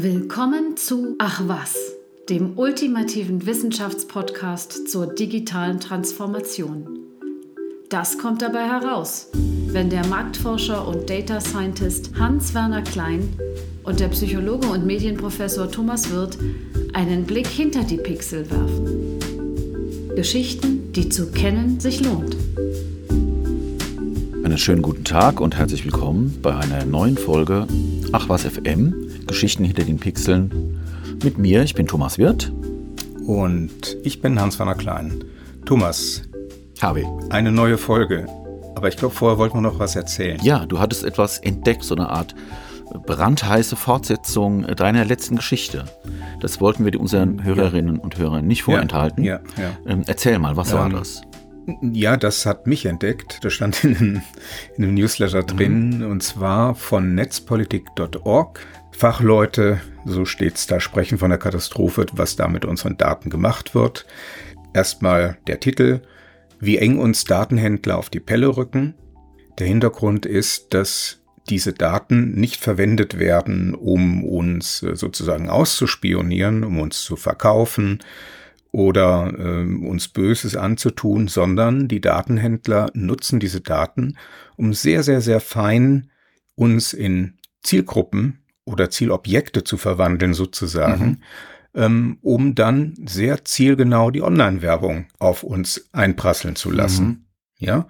Willkommen zu Ach was, dem ultimativen Wissenschaftspodcast zur digitalen Transformation. Das kommt dabei heraus, wenn der Marktforscher und Data Scientist Hans-Werner Klein und der Psychologe und Medienprofessor Thomas Wirth einen Blick hinter die Pixel werfen. Geschichten, die zu kennen sich lohnt. Einen schönen guten Tag und herzlich willkommen bei einer neuen Folge Ach was FM, Geschichten hinter den Pixeln. Mit mir, ich bin Thomas Wirth. Und ich bin Hans-Werner Klein. Thomas. Habe. Eine neue Folge. Aber ich glaube, vorher wollten wir noch was erzählen. Ja, du hattest etwas entdeckt, so eine Art brandheiße Fortsetzung deiner letzten Geschichte. Das wollten wir unseren Hörerinnen und Hörern nicht vorenthalten. Ja, ja, ja. Ähm, erzähl mal, was ähm, war das? Ja, das hat mich entdeckt. Das stand in einem, in einem Newsletter drin mhm. und zwar von netzpolitik.org. Fachleute, so steht's da, sprechen von der Katastrophe, was da mit unseren Daten gemacht wird. Erstmal der Titel, wie eng uns Datenhändler auf die Pelle rücken. Der Hintergrund ist, dass diese Daten nicht verwendet werden, um uns äh, sozusagen auszuspionieren, um uns zu verkaufen, oder äh, uns Böses anzutun, sondern die Datenhändler nutzen diese Daten, um sehr, sehr, sehr fein uns in Zielgruppen oder Zielobjekte zu verwandeln sozusagen, mhm. ähm, um dann sehr zielgenau die Online-Werbung auf uns einprasseln zu lassen. Mhm. Ja,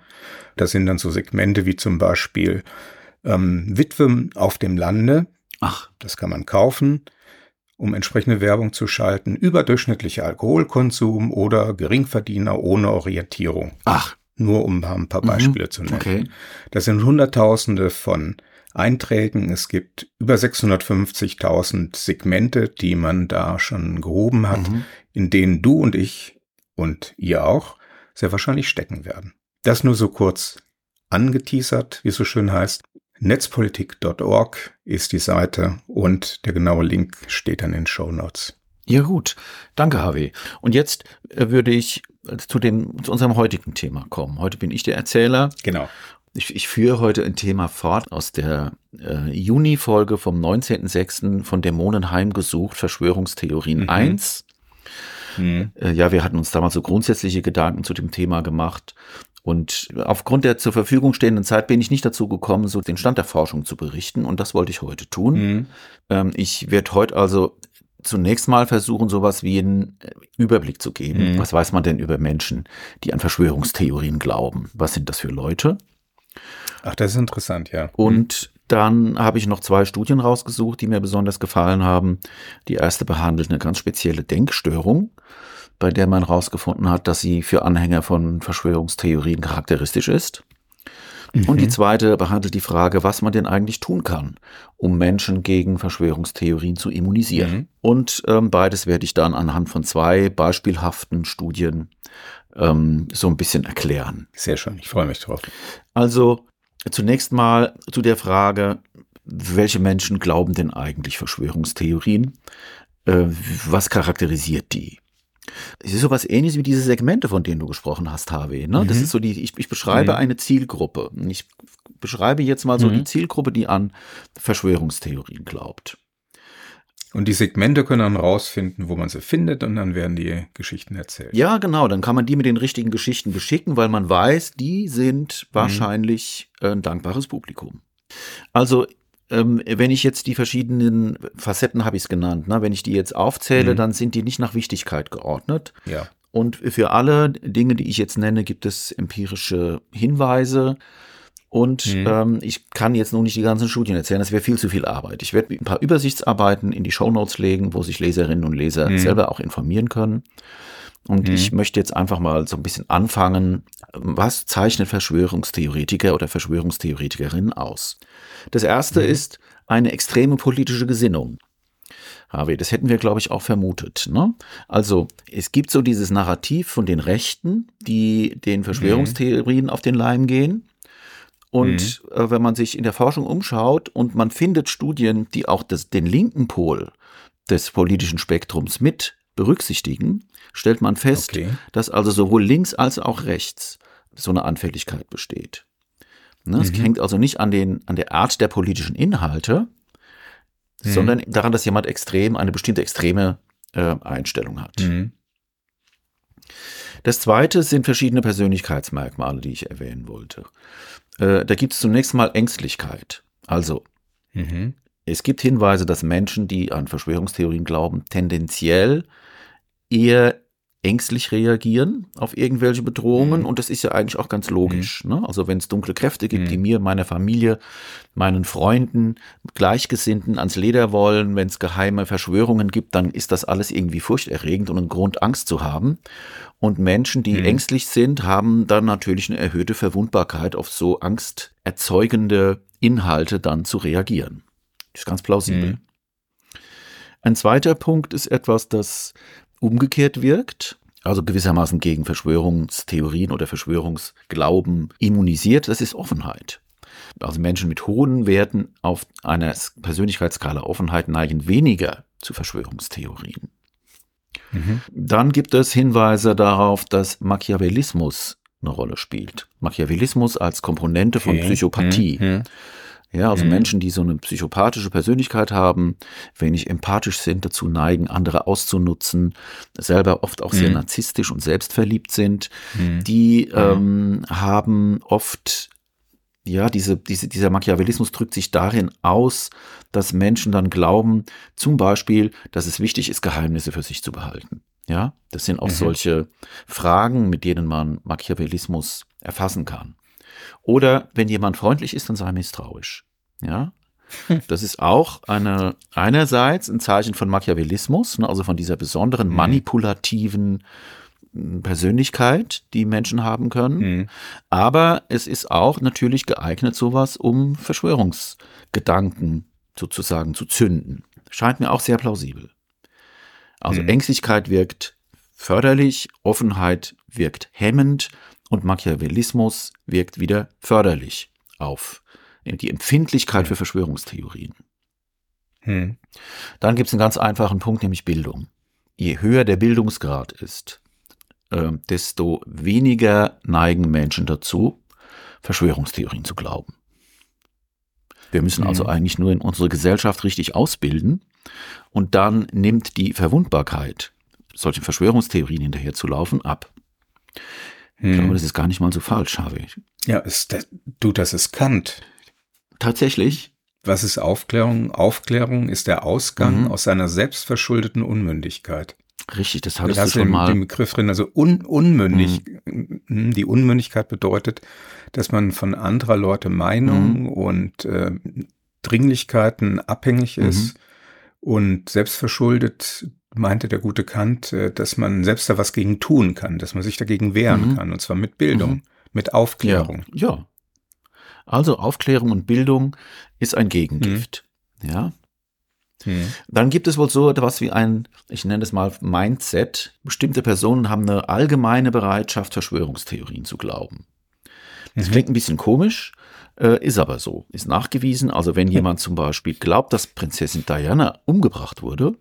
das sind dann so Segmente wie zum Beispiel ähm, Witwen auf dem Lande. Ach, das kann man kaufen um entsprechende Werbung zu schalten, überdurchschnittlicher Alkoholkonsum oder Geringverdiener ohne Orientierung. Ach. Nur um ein paar mhm. Beispiele mhm. zu nennen. Okay. Das sind Hunderttausende von Einträgen. Es gibt über 650.000 Segmente, die man da schon gehoben hat, mhm. in denen du und ich und ihr auch sehr wahrscheinlich stecken werden. Das nur so kurz angeteasert, wie es so schön heißt. Netzpolitik.org ist die Seite und der genaue Link steht dann in den Show Notes. Ja gut, danke Harvey. Und jetzt äh, würde ich äh, zu, dem, zu unserem heutigen Thema kommen. Heute bin ich der Erzähler. Genau. Ich, ich führe heute ein Thema fort aus der äh, Juni-Folge vom 19.06. von Dämonen heimgesucht, Verschwörungstheorien mhm. 1. Mhm. Äh, ja, wir hatten uns damals so grundsätzliche Gedanken zu dem Thema gemacht und aufgrund der zur Verfügung stehenden Zeit bin ich nicht dazu gekommen, so den Stand der Forschung zu berichten. Und das wollte ich heute tun. Mhm. Ähm, ich werde heute also zunächst mal versuchen, sowas wie einen Überblick zu geben. Mhm. Was weiß man denn über Menschen, die an Verschwörungstheorien glauben? Was sind das für Leute? Ach, das ist interessant, ja. Und dann habe ich noch zwei Studien rausgesucht, die mir besonders gefallen haben. Die erste behandelt eine ganz spezielle Denkstörung bei der man herausgefunden hat, dass sie für Anhänger von Verschwörungstheorien charakteristisch ist. Mhm. Und die zweite behandelt die Frage, was man denn eigentlich tun kann, um Menschen gegen Verschwörungstheorien zu immunisieren. Mhm. Und ähm, beides werde ich dann anhand von zwei beispielhaften Studien ähm, so ein bisschen erklären. Sehr schön, ich freue mich drauf. Also zunächst mal zu der Frage, welche Menschen glauben denn eigentlich Verschwörungstheorien? Äh, was charakterisiert die? Es ist sowas ähnliches wie diese Segmente, von denen du gesprochen hast, Harvey. Ne? Mhm. Das ist so die, ich, ich beschreibe mhm. eine Zielgruppe. Ich beschreibe jetzt mal so mhm. die Zielgruppe, die an Verschwörungstheorien glaubt. Und die Segmente können dann rausfinden, wo man sie findet und dann werden die Geschichten erzählt. Ja, genau. Dann kann man die mit den richtigen Geschichten beschicken, weil man weiß, die sind mhm. wahrscheinlich ein dankbares Publikum. Also ähm, wenn ich jetzt die verschiedenen Facetten habe ich es genannt, ne? wenn ich die jetzt aufzähle, mhm. dann sind die nicht nach Wichtigkeit geordnet. Ja. Und für alle Dinge, die ich jetzt nenne, gibt es empirische Hinweise. Und mhm. ähm, ich kann jetzt noch nicht die ganzen Studien erzählen, das wäre viel zu viel Arbeit. Ich werde ein paar Übersichtsarbeiten in die Shownotes legen, wo sich Leserinnen und Leser mhm. selber auch informieren können. Und mhm. ich möchte jetzt einfach mal so ein bisschen anfangen, was zeichnet Verschwörungstheoretiker oder Verschwörungstheoretikerinnen aus? Das erste mhm. ist eine extreme politische Gesinnung. Harvey, das hätten wir, glaube ich, auch vermutet. Ne? Also es gibt so dieses Narrativ von den Rechten, die den Verschwörungstheorien mhm. auf den Leim gehen. Und mhm. äh, wenn man sich in der Forschung umschaut und man findet Studien, die auch das, den linken Pol des politischen Spektrums mit berücksichtigen, stellt man fest, okay. dass also sowohl links als auch rechts so eine Anfälligkeit besteht. Ne, mhm. Es hängt also nicht an, den, an der Art der politischen Inhalte, mhm. sondern daran, dass jemand extrem, eine bestimmte extreme äh, Einstellung hat. Das zweite sind verschiedene Persönlichkeitsmerkmale, die ich erwähnen wollte. Äh, da gibt es zunächst mal Ängstlichkeit. Also, mhm. es gibt Hinweise, dass Menschen, die an Verschwörungstheorien glauben, tendenziell eher ängstlich reagieren auf irgendwelche Bedrohungen. Mhm. Und das ist ja eigentlich auch ganz logisch. Mhm. Ne? Also wenn es dunkle Kräfte gibt, mhm. die mir, meiner Familie, meinen Freunden, Gleichgesinnten ans Leder wollen, wenn es geheime Verschwörungen gibt, dann ist das alles irgendwie furchterregend und ein Grund, Angst zu haben. Und Menschen, die mhm. ängstlich sind, haben dann natürlich eine erhöhte Verwundbarkeit auf so angsterzeugende Inhalte dann zu reagieren. Das ist ganz plausibel. Mhm. Ein zweiter Punkt ist etwas, das umgekehrt wirkt, also gewissermaßen gegen Verschwörungstheorien oder Verschwörungsglauben immunisiert, das ist Offenheit. Also Menschen mit hohen Werten auf einer Persönlichkeitsskala Offenheit neigen weniger zu Verschwörungstheorien. Mhm. Dann gibt es Hinweise darauf, dass Machiavellismus eine Rolle spielt. Machiavellismus als Komponente von Psychopathie. Mhm. Ja, also mhm. Menschen, die so eine psychopathische Persönlichkeit haben, wenig empathisch sind, dazu neigen, andere auszunutzen, selber oft auch mhm. sehr narzisstisch und selbstverliebt sind, mhm. die ähm, haben oft ja, diese, diese, dieser Machiavellismus drückt sich darin aus, dass Menschen dann glauben, zum Beispiel, dass es wichtig ist, Geheimnisse für sich zu behalten. Ja, das sind auch mhm. solche Fragen, mit denen man Machiavellismus erfassen kann. Oder wenn jemand freundlich ist, dann sei misstrauisch. Ja, das ist auch eine, einerseits ein Zeichen von Machiavellismus, ne, also von dieser besonderen mhm. manipulativen Persönlichkeit, die Menschen haben können. Mhm. Aber es ist auch natürlich geeignet, sowas, um Verschwörungsgedanken sozusagen zu zünden. Scheint mir auch sehr plausibel. Also mhm. Ängstlichkeit wirkt förderlich, Offenheit wirkt hemmend und Machiavellismus wirkt wieder förderlich auf die Empfindlichkeit für Verschwörungstheorien. Hm. Dann gibt es einen ganz einfachen Punkt, nämlich Bildung. Je höher der Bildungsgrad ist, äh, desto weniger neigen Menschen dazu, Verschwörungstheorien zu glauben. Wir müssen also hm. eigentlich nur in unsere Gesellschaft richtig ausbilden und dann nimmt die Verwundbarkeit, solchen Verschwörungstheorien hinterherzulaufen, ab. Hm. Ich glaube, das ist gar nicht mal so falsch, habe ich. Ja, ist das, du, das ist Kant. Tatsächlich. Was ist Aufklärung? Aufklärung ist der Ausgang mhm. aus seiner selbstverschuldeten Unmündigkeit. Richtig, das hattest das du schon mal. Den Begriff drin, also un, unmündig. Mhm. Die Unmündigkeit bedeutet, dass man von anderer Leute Meinung mhm. und äh, Dringlichkeiten abhängig ist mhm. und selbstverschuldet meinte der gute Kant, äh, dass man selbst da was gegen tun kann, dass man sich dagegen wehren mhm. kann, und zwar mit Bildung, mhm. mit Aufklärung. Ja, ja. Also Aufklärung und Bildung ist ein Gegengift. Mhm. Ja. Mhm. Dann gibt es wohl so etwas wie ein, ich nenne es mal Mindset. Bestimmte Personen haben eine allgemeine Bereitschaft, Verschwörungstheorien zu glauben. Das mhm. klingt ein bisschen komisch, äh, ist aber so, ist nachgewiesen. Also wenn jemand zum Beispiel glaubt, dass Prinzessin Diana umgebracht wurde,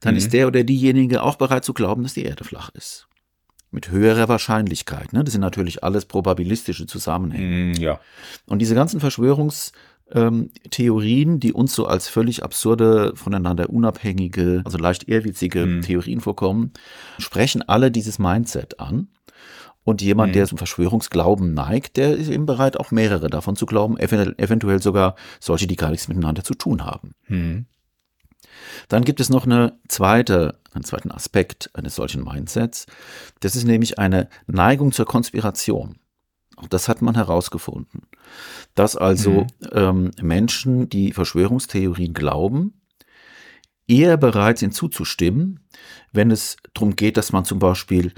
dann mhm. ist der oder diejenige auch bereit zu glauben, dass die Erde flach ist. Mit höherer Wahrscheinlichkeit. Ne? Das sind natürlich alles probabilistische Zusammenhänge. Mhm, ja. Und diese ganzen Verschwörungstheorien, die uns so als völlig absurde, voneinander unabhängige, also leicht ehrwitzige mhm. Theorien vorkommen, sprechen alle dieses Mindset an. Und jemand, mhm. der zum Verschwörungsglauben neigt, der ist eben bereit, auch mehrere davon zu glauben, eventuell sogar solche, die gar nichts miteinander zu tun haben. Mhm. Dann gibt es noch eine zweite, einen zweiten Aspekt eines solchen Mindsets. Das ist nämlich eine Neigung zur Konspiration. Auch das hat man herausgefunden. Dass also mhm. ähm, Menschen, die Verschwörungstheorien glauben, eher bereit sind zuzustimmen, wenn es darum geht, dass man zum Beispiel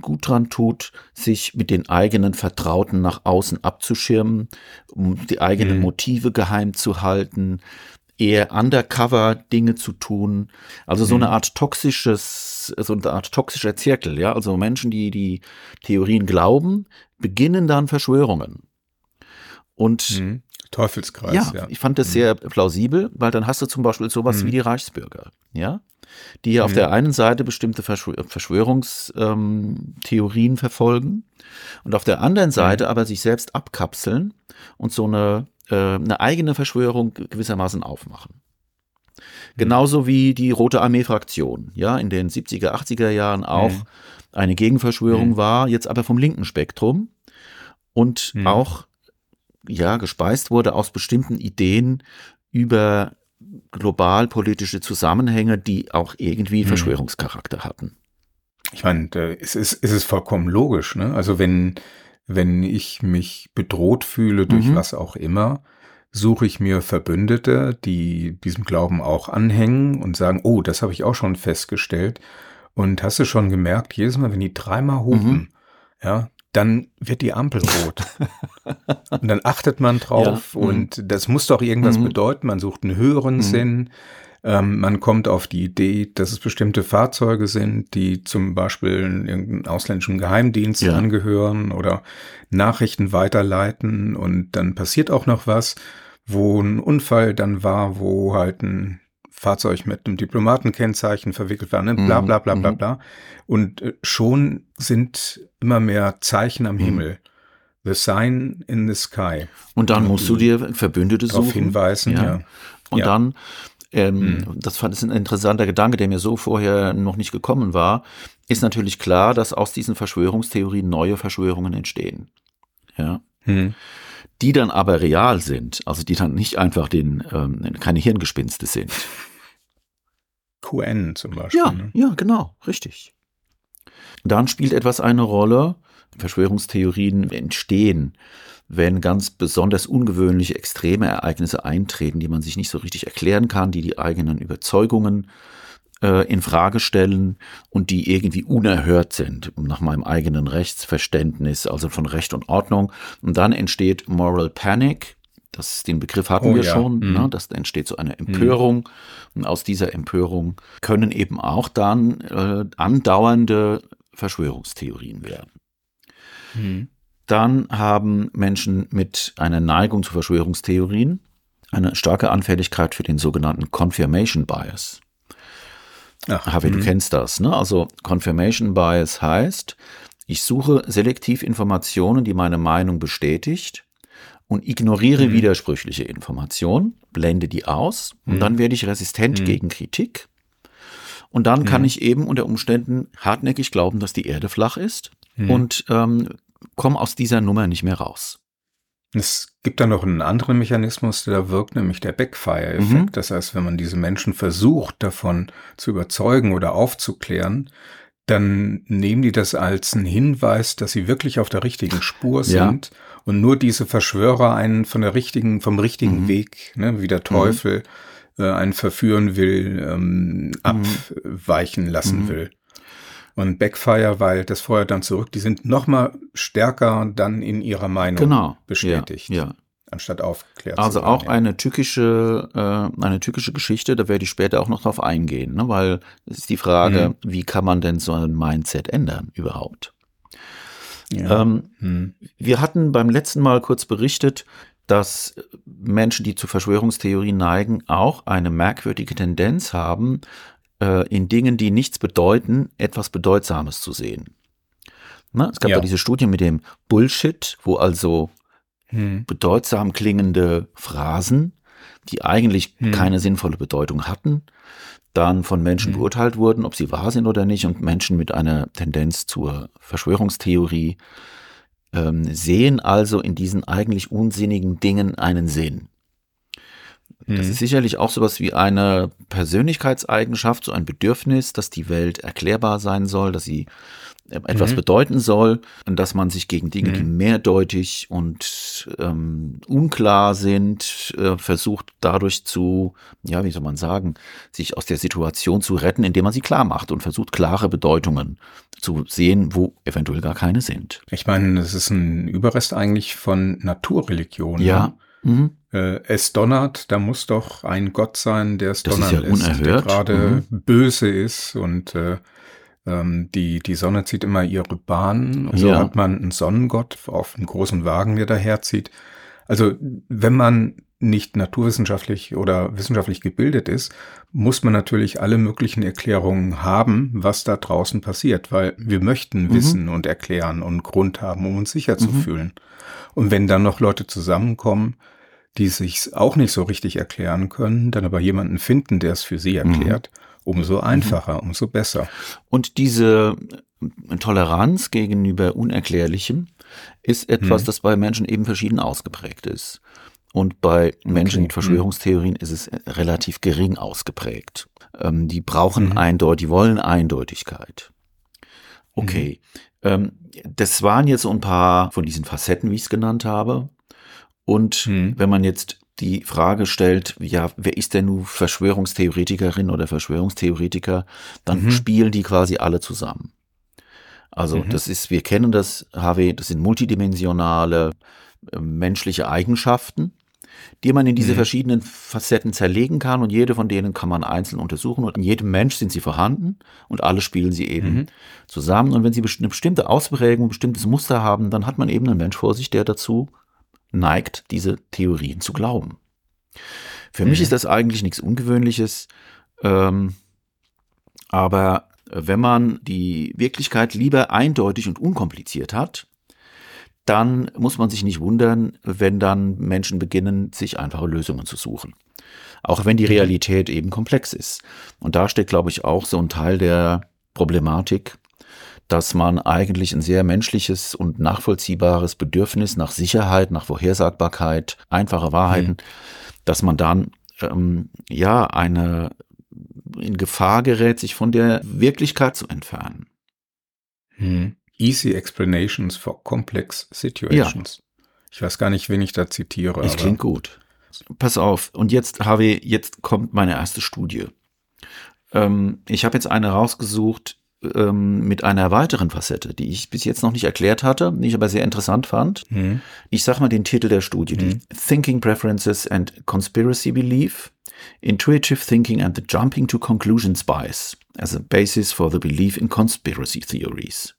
gut dran tut, sich mit den eigenen Vertrauten nach außen abzuschirmen, um die eigenen mhm. Motive geheim zu halten, eher undercover Dinge zu tun. Also so eine mhm. Art toxisches, so eine Art toxischer Zirkel, ja. Also Menschen, die die Theorien glauben, beginnen dann Verschwörungen. Und mhm. Teufelskreis, ja, ja, ich fand das mhm. sehr plausibel, weil dann hast du zum Beispiel sowas mhm. wie die Reichsbürger, ja, die ja auf mhm. der einen Seite bestimmte Verschwörungstheorien ähm, verfolgen und auf der anderen Seite mhm. aber sich selbst abkapseln und so eine eine eigene Verschwörung gewissermaßen aufmachen. Genauso wie die Rote Armee-Fraktion, ja, in den 70er, 80er Jahren auch mhm. eine Gegenverschwörung mhm. war, jetzt aber vom linken Spektrum und mhm. auch, ja, gespeist wurde aus bestimmten Ideen über globalpolitische Zusammenhänge, die auch irgendwie mhm. Verschwörungscharakter hatten. Ich meine, es ist, es ist vollkommen logisch, ne? Also wenn, wenn ich mich bedroht fühle durch mhm. was auch immer, suche ich mir Verbündete, die diesem Glauben auch anhängen und sagen, oh, das habe ich auch schon festgestellt. Und hast du schon gemerkt, jedes Mal, wenn die dreimal hupen, mhm. ja, dann wird die Ampel rot. und dann achtet man drauf ja. und mhm. das muss doch irgendwas mhm. bedeuten. Man sucht einen höheren mhm. Sinn. Ähm, man kommt auf die Idee, dass es bestimmte Fahrzeuge sind, die zum Beispiel irgendeinem ausländischen Geheimdienst ja. angehören oder Nachrichten weiterleiten und dann passiert auch noch was, wo ein Unfall dann war, wo halt ein Fahrzeug mit einem Diplomatenkennzeichen verwickelt war, ne? bla bla bla bla mhm. bla. Und äh, schon sind immer mehr Zeichen am mhm. Himmel. The sign in the sky. Und dann musst du dir Verbündete suchen. Darauf hinweisen, ja. ja. Und ja. dann, ähm, mhm. das fand ich ein interessanter Gedanke, der mir so vorher noch nicht gekommen war, ist natürlich klar, dass aus diesen Verschwörungstheorien neue Verschwörungen entstehen. Ja. Mhm die dann aber real sind, also die dann nicht einfach den, ähm, keine Hirngespinste sind. QN zum Beispiel. Ja, ne? ja, genau, richtig. Dann spielt etwas eine Rolle. Verschwörungstheorien entstehen, wenn ganz besonders ungewöhnliche extreme Ereignisse eintreten, die man sich nicht so richtig erklären kann, die die eigenen Überzeugungen äh, in Frage stellen und die irgendwie unerhört sind, nach meinem eigenen Rechtsverständnis, also von Recht und Ordnung. Und dann entsteht Moral Panic. Das, den Begriff hatten oh, wir ja. schon. Mhm. Ne? Das entsteht so eine Empörung. Mhm. Und aus dieser Empörung können eben auch dann äh, andauernde Verschwörungstheorien werden. Mhm. Dann haben Menschen mit einer Neigung zu Verschwörungstheorien eine starke Anfälligkeit für den sogenannten Confirmation Bias. Ach, Harvey, du mhm. kennst das, ne? Also Confirmation Bias heißt, ich suche selektiv Informationen, die meine Meinung bestätigt und ignoriere mhm. widersprüchliche Informationen, blende die aus und mhm. dann werde ich resistent mhm. gegen Kritik. Und dann kann mhm. ich eben unter Umständen hartnäckig glauben, dass die Erde flach ist mhm. und ähm, komme aus dieser Nummer nicht mehr raus. Es gibt da noch einen anderen Mechanismus, der da wirkt, nämlich der Backfire-Effekt. Mhm. Das heißt, wenn man diese Menschen versucht, davon zu überzeugen oder aufzuklären, dann nehmen die das als einen Hinweis, dass sie wirklich auf der richtigen Spur sind ja. und nur diese Verschwörer einen von der richtigen, vom richtigen mhm. Weg, ne, wie der Teufel mhm. äh, einen verführen will, ähm, mhm. abweichen lassen mhm. will und Backfire, weil das Feuer dann zurück, die sind noch mal stärker dann in ihrer Meinung genau. bestätigt. Ja, ja. Anstatt aufgeklärt Also auch ja. eine tückische, äh, eine tückische Geschichte, da werde ich später auch noch drauf eingehen, ne? weil es ist die Frage, mhm. wie kann man denn so ein Mindset ändern überhaupt? Ja. Ähm, mhm. Wir hatten beim letzten Mal kurz berichtet, dass Menschen, die zu Verschwörungstheorien neigen, auch eine merkwürdige Tendenz haben, äh, in Dingen, die nichts bedeuten, etwas Bedeutsames zu sehen. Na, es gab ja. diese Studie mit dem Bullshit, wo also hm. bedeutsam klingende Phrasen, die eigentlich hm. keine sinnvolle Bedeutung hatten, dann von Menschen hm. beurteilt wurden, ob sie wahr sind oder nicht, und Menschen mit einer Tendenz zur Verschwörungstheorie ähm, sehen also in diesen eigentlich unsinnigen Dingen einen Sinn. Das mhm. ist sicherlich auch sowas wie eine Persönlichkeitseigenschaft, so ein Bedürfnis, dass die Welt erklärbar sein soll, dass sie äh, etwas mhm. bedeuten soll und dass man sich gegen Dinge, mhm. die mehrdeutig und ähm, unklar sind, äh, versucht dadurch zu, ja, wie soll man sagen, sich aus der Situation zu retten, indem man sie klar macht und versucht, klare Bedeutungen zu sehen, wo eventuell gar keine sind. Ich meine, das ist ein Überrest eigentlich von Naturreligion. Ja. Ne? Mhm. Äh, es donnert, da muss doch ein Gott sein, der es das donnern ist, ja lässt, der gerade mhm. böse ist und äh, ähm, die, die Sonne zieht immer ihre Bahn. Und so ja. hat man einen Sonnengott auf einem großen Wagen, der daherzieht. Also wenn man nicht naturwissenschaftlich oder wissenschaftlich gebildet ist, muss man natürlich alle möglichen Erklärungen haben, was da draußen passiert, weil wir möchten mhm. wissen und erklären und Grund haben, um uns sicher mhm. zu fühlen. Und wenn dann noch Leute zusammenkommen, die sich auch nicht so richtig erklären können, dann aber jemanden finden, der es für sie mhm. erklärt, mhm. umso einfacher, mhm. umso besser. Und diese Toleranz gegenüber Unerklärlichem ist etwas, mhm. das bei Menschen eben verschieden ausgeprägt ist. Und bei Menschen okay. mit Verschwörungstheorien mhm. ist es relativ gering ausgeprägt. Ähm, die brauchen mhm. eindeutig, die wollen Eindeutigkeit. Okay. Mhm. Ähm, das waren jetzt so ein paar von diesen Facetten, wie ich es genannt habe. Und mhm. wenn man jetzt die Frage stellt, ja, wer ist denn nun Verschwörungstheoretikerin oder Verschwörungstheoretiker, dann mhm. spielen die quasi alle zusammen. Also mhm. das ist, wir kennen das, HW, das sind multidimensionale äh, menschliche Eigenschaften, die man in diese mhm. verschiedenen Facetten zerlegen kann und jede von denen kann man einzeln untersuchen und in jedem Mensch sind sie vorhanden und alle spielen sie eben mhm. zusammen. Und wenn sie eine bestimmte Ausprägung, ein bestimmtes Muster haben, dann hat man eben einen Mensch vor sich, der dazu neigt, diese Theorien zu glauben. Für mich mhm. ist das eigentlich nichts Ungewöhnliches, ähm, aber wenn man die Wirklichkeit lieber eindeutig und unkompliziert hat, dann muss man sich nicht wundern, wenn dann Menschen beginnen, sich einfache Lösungen zu suchen. Auch wenn die mhm. Realität eben komplex ist. Und da steckt, glaube ich, auch so ein Teil der Problematik, dass man eigentlich ein sehr menschliches und nachvollziehbares Bedürfnis nach Sicherheit, nach Vorhersagbarkeit, einfache Wahrheiten, mhm. dass man dann ähm, ja eine in Gefahr gerät, sich von der Wirklichkeit zu entfernen. Hm. Easy explanations for complex situations. Ja. Ich weiß gar nicht, wen ich da zitiere. Das klingt gut. Pass auf. Und jetzt, Harvey, jetzt kommt meine erste Studie. Ähm, ich habe jetzt eine rausgesucht ähm, mit einer weiteren Facette, die ich bis jetzt noch nicht erklärt hatte, die ich aber sehr interessant fand. Hm. Ich sage mal den Titel der Studie, hm. Thinking Preferences and Conspiracy Belief Intuitive Thinking and the Jumping to Conclusions Bias as a Basis for the Belief in Conspiracy Theories.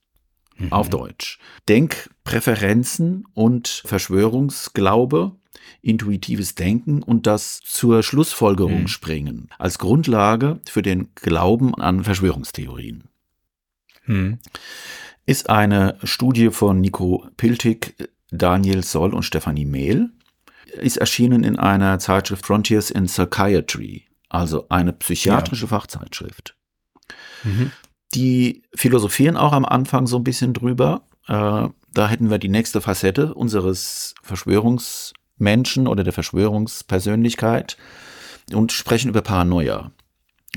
Mhm. Auf Deutsch. Denkpräferenzen und Verschwörungsglaube, intuitives Denken und das zur Schlussfolgerung mhm. springen als Grundlage für den Glauben an Verschwörungstheorien. Mhm. Ist eine Studie von Nico Piltig, Daniel Soll und Stefanie Mehl ist erschienen in einer Zeitschrift Frontiers in Psychiatry, also eine psychiatrische ja. Fachzeitschrift. Mhm. Die philosophieren auch am Anfang so ein bisschen drüber. Äh, da hätten wir die nächste Facette unseres Verschwörungsmenschen oder der Verschwörungspersönlichkeit und sprechen über Paranoia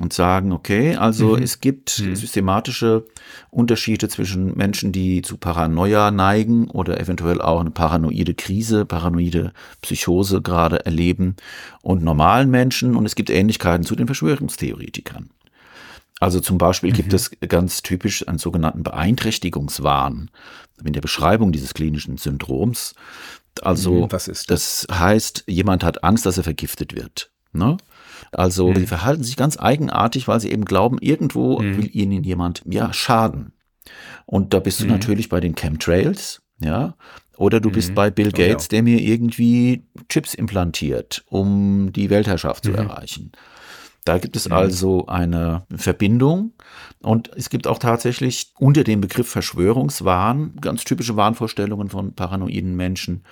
und sagen, okay, also mhm. es gibt mhm. systematische Unterschiede zwischen Menschen, die zu Paranoia neigen oder eventuell auch eine paranoide Krise, paranoide Psychose gerade erleben und normalen Menschen und es gibt Ähnlichkeiten zu den Verschwörungstheoretikern. Also zum Beispiel mhm. gibt es ganz typisch einen sogenannten Beeinträchtigungswahn in der Beschreibung dieses klinischen Syndroms. Also, mhm, das? das heißt, jemand hat Angst, dass er vergiftet wird. Ne? Also mhm. die verhalten sich ganz eigenartig, weil sie eben glauben, irgendwo mhm. will ihnen jemand ja schaden. Und da bist du mhm. natürlich bei den Chemtrails, ja, oder du bist mhm. bei Bill Gates, oh, ja. der mir irgendwie Chips implantiert, um die Weltherrschaft zu mhm. erreichen. Da gibt es also eine Verbindung und es gibt auch tatsächlich unter dem Begriff Verschwörungswahn ganz typische Wahnvorstellungen von paranoiden Menschen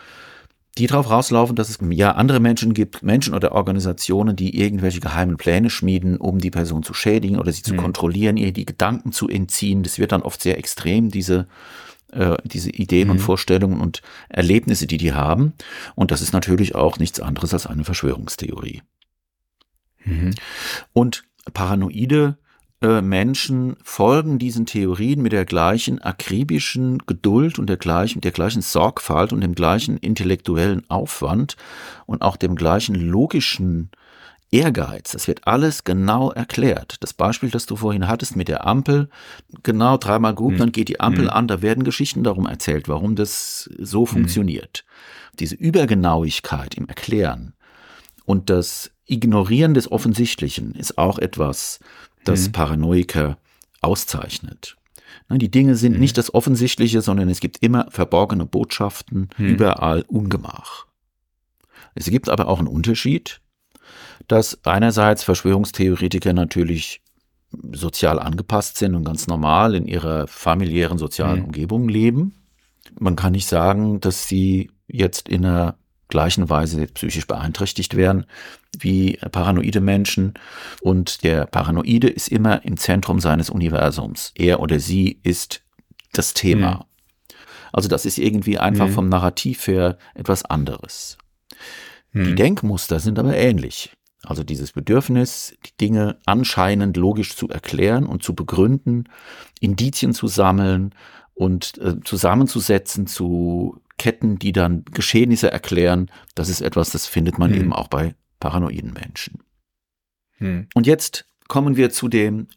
die darauf rauslaufen, dass es ja andere Menschen gibt, Menschen oder Organisationen, die irgendwelche geheimen Pläne schmieden, um die Person zu schädigen oder sie zu mhm. kontrollieren, ihr die Gedanken zu entziehen. Das wird dann oft sehr extrem, diese äh, diese Ideen mhm. und Vorstellungen und Erlebnisse, die die haben. Und das ist natürlich auch nichts anderes als eine Verschwörungstheorie. Mhm. Und paranoide äh, Menschen folgen diesen Theorien mit der gleichen akribischen Geduld und der gleichen, der gleichen Sorgfalt und dem gleichen intellektuellen Aufwand und auch dem gleichen logischen Ehrgeiz. Das wird alles genau erklärt. Das Beispiel, das du vorhin hattest mit der Ampel, genau dreimal gut, hm. dann geht die Ampel hm. an, da werden Geschichten darum erzählt, warum das so hm. funktioniert. Diese Übergenauigkeit im Erklären und das Ignorieren des Offensichtlichen ist auch etwas, das mhm. Paranoiker auszeichnet. Die Dinge sind mhm. nicht das Offensichtliche, sondern es gibt immer verborgene Botschaften, mhm. überall Ungemach. Es gibt aber auch einen Unterschied, dass einerseits Verschwörungstheoretiker natürlich sozial angepasst sind und ganz normal in ihrer familiären sozialen mhm. Umgebung leben. Man kann nicht sagen, dass sie jetzt in einer gleichen Weise psychisch beeinträchtigt werden wie paranoide Menschen. Und der Paranoide ist immer im Zentrum seines Universums. Er oder sie ist das Thema. Mhm. Also das ist irgendwie einfach mhm. vom Narrativ her etwas anderes. Mhm. Die Denkmuster sind aber ähnlich. Also dieses Bedürfnis, die Dinge anscheinend logisch zu erklären und zu begründen, Indizien zu sammeln und äh, zusammenzusetzen zu Ketten, die dann Geschehnisse erklären, das ist etwas, das findet man hm. eben auch bei paranoiden Menschen. Hm. Und jetzt kommen wir zu dem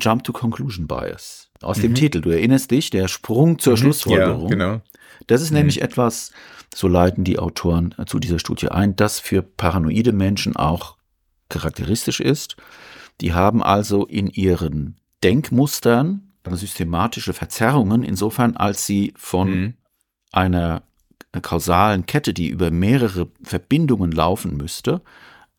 Jump to Conclusion Bias. Aus mhm. dem Titel, du erinnerst dich, der Sprung zur mhm. Schlussfolgerung. Ja, genau. Das ist mhm. nämlich etwas, so leiten die Autoren zu dieser Studie ein, das für paranoide Menschen auch charakteristisch ist. Die haben also in ihren Denkmustern systematische Verzerrungen, insofern als sie von mhm. Einer kausalen Kette, die über mehrere Verbindungen laufen müsste,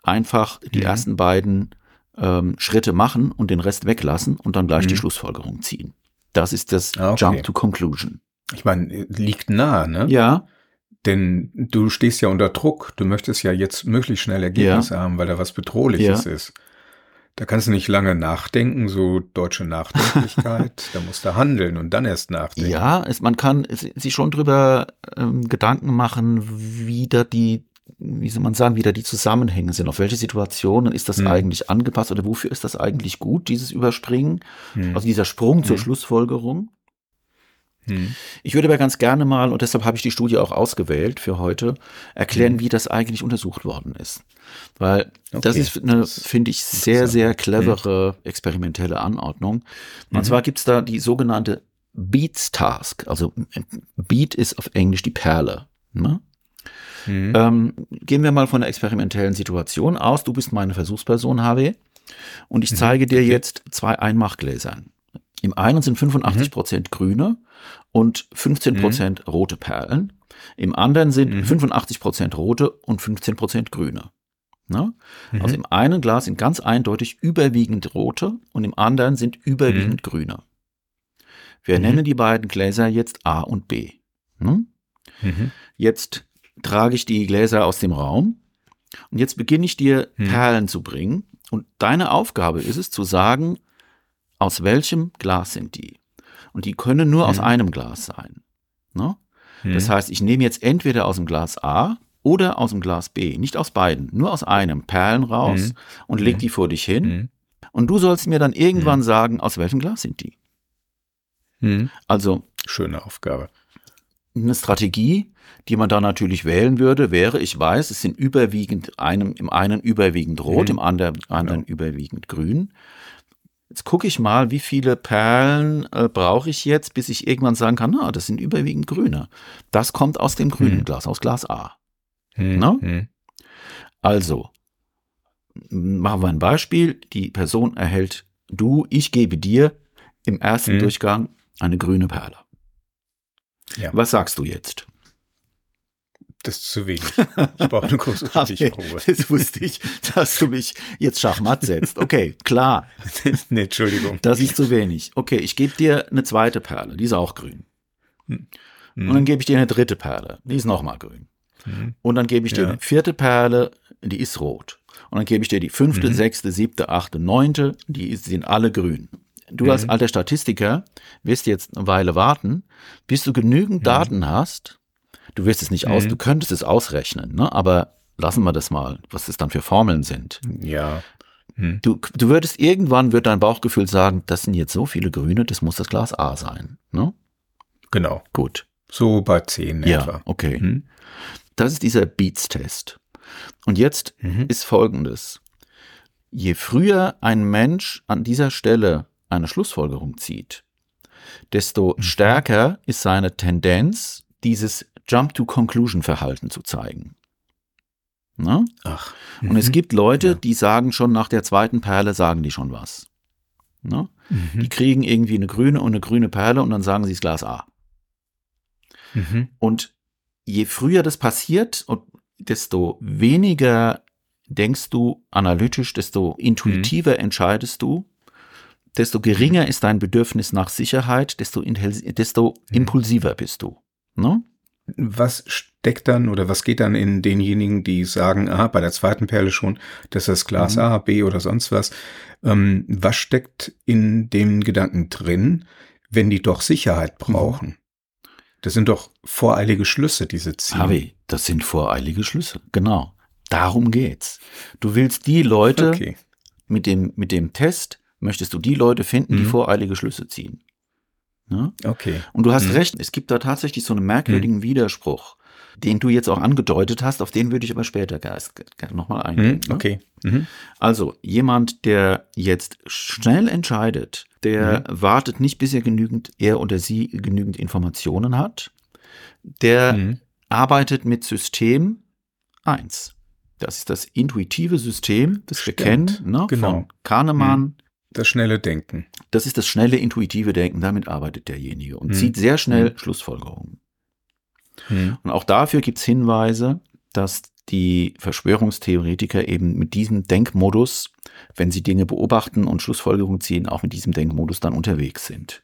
einfach die mhm. ersten beiden ähm, Schritte machen und den Rest weglassen und dann gleich mhm. die Schlussfolgerung ziehen. Das ist das ah, okay. Jump to Conclusion. Ich meine, liegt nah, ne? Ja. Denn du stehst ja unter Druck. Du möchtest ja jetzt möglichst schnell Ergebnisse ja. haben, weil da was Bedrohliches ja. ist. Da kannst du nicht lange nachdenken, so deutsche Nachdenklichkeit. da musst du handeln und dann erst nachdenken. Ja, es, man kann sich schon drüber ähm, Gedanken machen, wie da die, wie soll man sagen, wie da die Zusammenhänge sind. Auf welche Situationen ist das hm. eigentlich angepasst oder wofür ist das eigentlich gut, dieses Überspringen? Hm. Also dieser Sprung zur hm. Schlussfolgerung. Hm. Ich würde aber ganz gerne mal, und deshalb habe ich die Studie auch ausgewählt für heute, erklären, hm. wie das eigentlich untersucht worden ist. Weil okay. das ist eine, finde ich, sehr, sehr clevere experimentelle Anordnung. Und mhm. zwar gibt es da die sogenannte Beats Task. Also Beat ist auf Englisch die Perle. Ne? Mhm. Ähm, gehen wir mal von der experimentellen Situation aus. Du bist meine Versuchsperson, HW. Und ich mhm. zeige dir jetzt zwei Einmachgläser. Im einen sind 85 mhm. Prozent grüne und 15 Prozent mhm. rote Perlen. Im anderen sind mhm. 85 Prozent rote und 15 Prozent grüne. Ne? Mhm. Also im einen Glas sind ganz eindeutig überwiegend rote und im anderen sind überwiegend mhm. grüne. Wir mhm. nennen die beiden Gläser jetzt A und B. Ne? Mhm. Jetzt trage ich die Gläser aus dem Raum und jetzt beginne ich dir Perlen zu bringen. Und deine Aufgabe ist es zu sagen, aus welchem Glas sind die? Und die können nur aus einem Glas sein. Ne? Das heißt, ich nehme jetzt entweder aus dem Glas A oder aus dem Glas B, nicht aus beiden, nur aus einem Perlen raus hm. und leg hm. die vor dich hin. Hm. Und du sollst mir dann irgendwann hm. sagen, aus welchem Glas sind die? Also. Schöne Aufgabe. Eine Strategie, die man da natürlich wählen würde, wäre, ich weiß, es sind überwiegend einem, im einen überwiegend rot, im anderen, anderen genau. überwiegend grün. Jetzt gucke ich mal, wie viele Perlen äh, brauche ich jetzt, bis ich irgendwann sagen kann, na, das sind überwiegend grüne. Das kommt aus dem grünen. Glas, aus Glas A. Hm. Na? Hm. Also, machen wir ein Beispiel. Die Person erhält du, ich gebe dir im ersten hm. Durchgang eine grüne Perle. Ja. Was sagst du jetzt? Das ist zu wenig. Ich brauche eine große Stichprobe. das wusste ich, dass du mich jetzt Schachmatt setzt. Okay, klar. nee, Entschuldigung. Das ist zu wenig. Okay, ich gebe dir eine zweite Perle, die ist auch grün. Hm. Und dann gebe ich dir eine dritte Perle, die ist nochmal grün. Hm. Und dann gebe ich dir ja. eine vierte Perle, die ist rot. Und dann gebe ich dir die fünfte, mhm. sechste, siebte, achte, neunte, die sind alle grün. Du mhm. als alter Statistiker wirst jetzt eine Weile warten, bis du genügend mhm. Daten hast, Du wirst es nicht mhm. aus, du könntest es ausrechnen, ne? aber lassen wir das mal, was es dann für Formeln sind. Ja. Hm. Du, du würdest irgendwann wird dein Bauchgefühl sagen, das sind jetzt so viele Grüne, das muss das Glas A sein. Ne? Genau. Gut. So bei zehn ja, etwa. Okay. Hm. Das ist dieser Beats-Test. Und jetzt mhm. ist folgendes. Je früher ein Mensch an dieser Stelle eine Schlussfolgerung zieht, desto mhm. stärker ist seine Tendenz, dieses Jump-to-Conclusion-Verhalten zu zeigen. Na? Ach. Und es mhm. gibt Leute, ja. die sagen schon nach der zweiten Perle, sagen die schon was. Na? Mhm. Die kriegen irgendwie eine grüne und eine grüne Perle und dann sagen sie das Glas A. Mhm. Und je früher das passiert, desto weniger denkst du analytisch, desto intuitiver mhm. entscheidest du, desto geringer mhm. ist dein Bedürfnis nach Sicherheit, desto, desto mhm. impulsiver bist du. Ne? was steckt dann oder was geht dann in denjenigen, die sagen, ah, bei der zweiten Perle schon, das ist Glas mhm. A, B oder sonst was. Ähm, was steckt in dem Gedanken drin, wenn die doch Sicherheit mhm. brauchen? Das sind doch voreilige Schlüsse, diese Ziele. Harvey, das sind voreilige Schlüsse, genau. Darum geht's. Du willst die Leute okay. mit dem, mit dem Test, möchtest du die Leute finden, mhm. die voreilige Schlüsse ziehen. Ne? Okay. Und du hast mhm. recht, es gibt da tatsächlich so einen merkwürdigen mhm. Widerspruch, den du jetzt auch angedeutet hast, auf den würde ich aber später nochmal eingehen. Mhm. Okay. Ne? Also jemand, der jetzt schnell entscheidet, der mhm. wartet nicht, bis er genügend, er oder sie genügend Informationen hat, der mhm. arbeitet mit System 1. Das ist das intuitive System, das Stimmt. wir kennen, ne, genau. von Kahnemann, mhm. Das schnelle Denken. Das ist das schnelle, intuitive Denken. Damit arbeitet derjenige und hm. zieht sehr schnell hm. Schlussfolgerungen. Und auch dafür gibt es Hinweise, dass die Verschwörungstheoretiker eben mit diesem Denkmodus, wenn sie Dinge beobachten und Schlussfolgerungen ziehen, auch mit diesem Denkmodus dann unterwegs sind.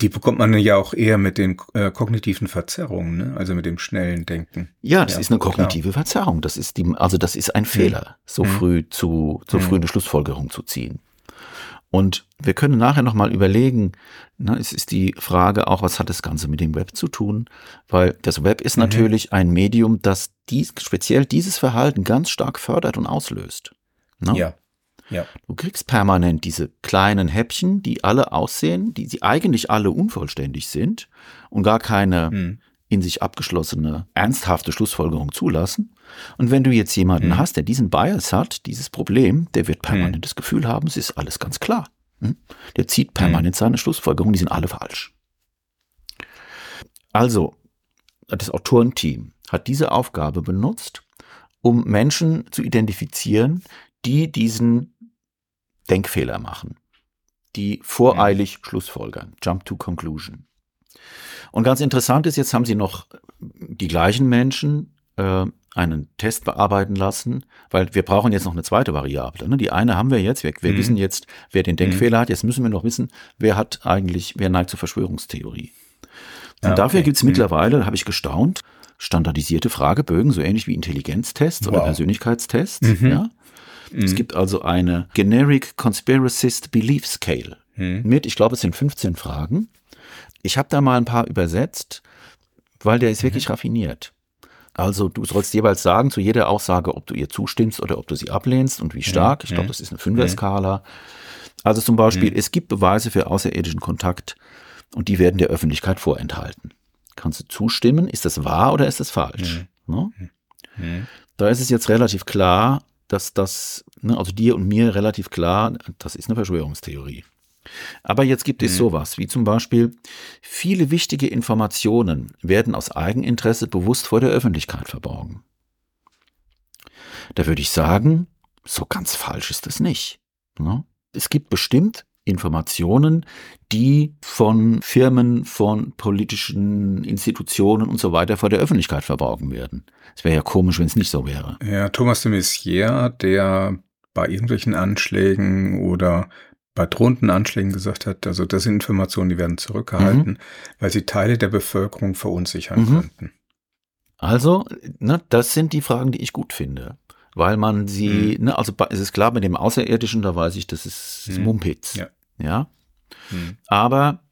Die bekommt man ja auch eher mit den äh, kognitiven Verzerrungen, ne? also mit dem schnellen Denken. Ja, das ja, ist eine kognitive klar. Verzerrung. Das ist die, also das ist ein Fehler, so hm. früh zu, so früh eine Schlussfolgerung zu ziehen. Und wir können nachher nochmal überlegen, na, es ist die Frage auch, was hat das Ganze mit dem Web zu tun? Weil das Web ist mhm. natürlich ein Medium, das dies, speziell dieses Verhalten ganz stark fördert und auslöst. Na? Ja. Ja. Du kriegst permanent diese kleinen Häppchen, die alle aussehen, die sie eigentlich alle unvollständig sind und gar keine mhm. in sich abgeschlossene, ernsthafte Schlussfolgerung zulassen. Und wenn du jetzt jemanden mhm. hast, der diesen Bias hat, dieses Problem, der wird permanent mhm. das Gefühl haben, es ist alles ganz klar. Hm? Der zieht permanent mhm. seine Schlussfolgerungen, die sind alle falsch. Also, das Autorenteam hat diese Aufgabe benutzt, um Menschen zu identifizieren, die diesen Denkfehler machen, die voreilig mhm. Schlussfolgern, Jump to Conclusion. Und ganz interessant ist, jetzt haben sie noch die gleichen Menschen äh, einen Test bearbeiten lassen, weil wir brauchen jetzt noch eine zweite Variable. Ne? Die eine haben wir jetzt, wir, wir mhm. wissen jetzt, wer den Denkfehler mhm. hat, jetzt müssen wir noch wissen, wer hat eigentlich, wer neigt zur Verschwörungstheorie. Und ja, dafür okay. gibt's mhm. mittlerweile, da habe ich gestaunt, standardisierte Fragebögen, so ähnlich wie Intelligenztests wow. oder Persönlichkeitstests. Mhm. Ja? Es mhm. gibt also eine Generic Conspiracist Belief Scale mhm. mit, ich glaube, es sind 15 Fragen. Ich habe da mal ein paar übersetzt, weil der ist wirklich raffiniert. Also du sollst jeweils sagen zu jeder Aussage, ob du ihr zustimmst oder ob du sie ablehnst und wie stark. Ich glaube, das ist eine Fünfer-Skala. Also zum Beispiel, es gibt Beweise für außerirdischen Kontakt und die werden der Öffentlichkeit vorenthalten. Kannst du zustimmen? Ist das wahr oder ist das falsch? Ne? Da ist es jetzt relativ klar, dass das, ne, also dir und mir relativ klar, das ist eine Verschwörungstheorie. Aber jetzt gibt es mhm. sowas, wie zum Beispiel, viele wichtige Informationen werden aus Eigeninteresse bewusst vor der Öffentlichkeit verborgen. Da würde ich sagen, so ganz falsch ist es nicht. Ne? Es gibt bestimmt Informationen, die von Firmen, von politischen Institutionen und so weiter vor der Öffentlichkeit verborgen werden. Es wäre ja komisch, wenn es nicht so wäre. Ja, Thomas de Maizière, der bei irgendwelchen Anschlägen oder bei drohenden Anschlägen gesagt hat, also das sind Informationen, die werden zurückgehalten, mhm. weil sie Teile der Bevölkerung verunsichern mhm. könnten. Also, ne, das sind die Fragen, die ich gut finde. Weil man sie, mhm. ne, also es ist klar, mit dem Außerirdischen, da weiß ich, das ist, ist mhm. Mumpitz. Ja. ja? Mhm. Aber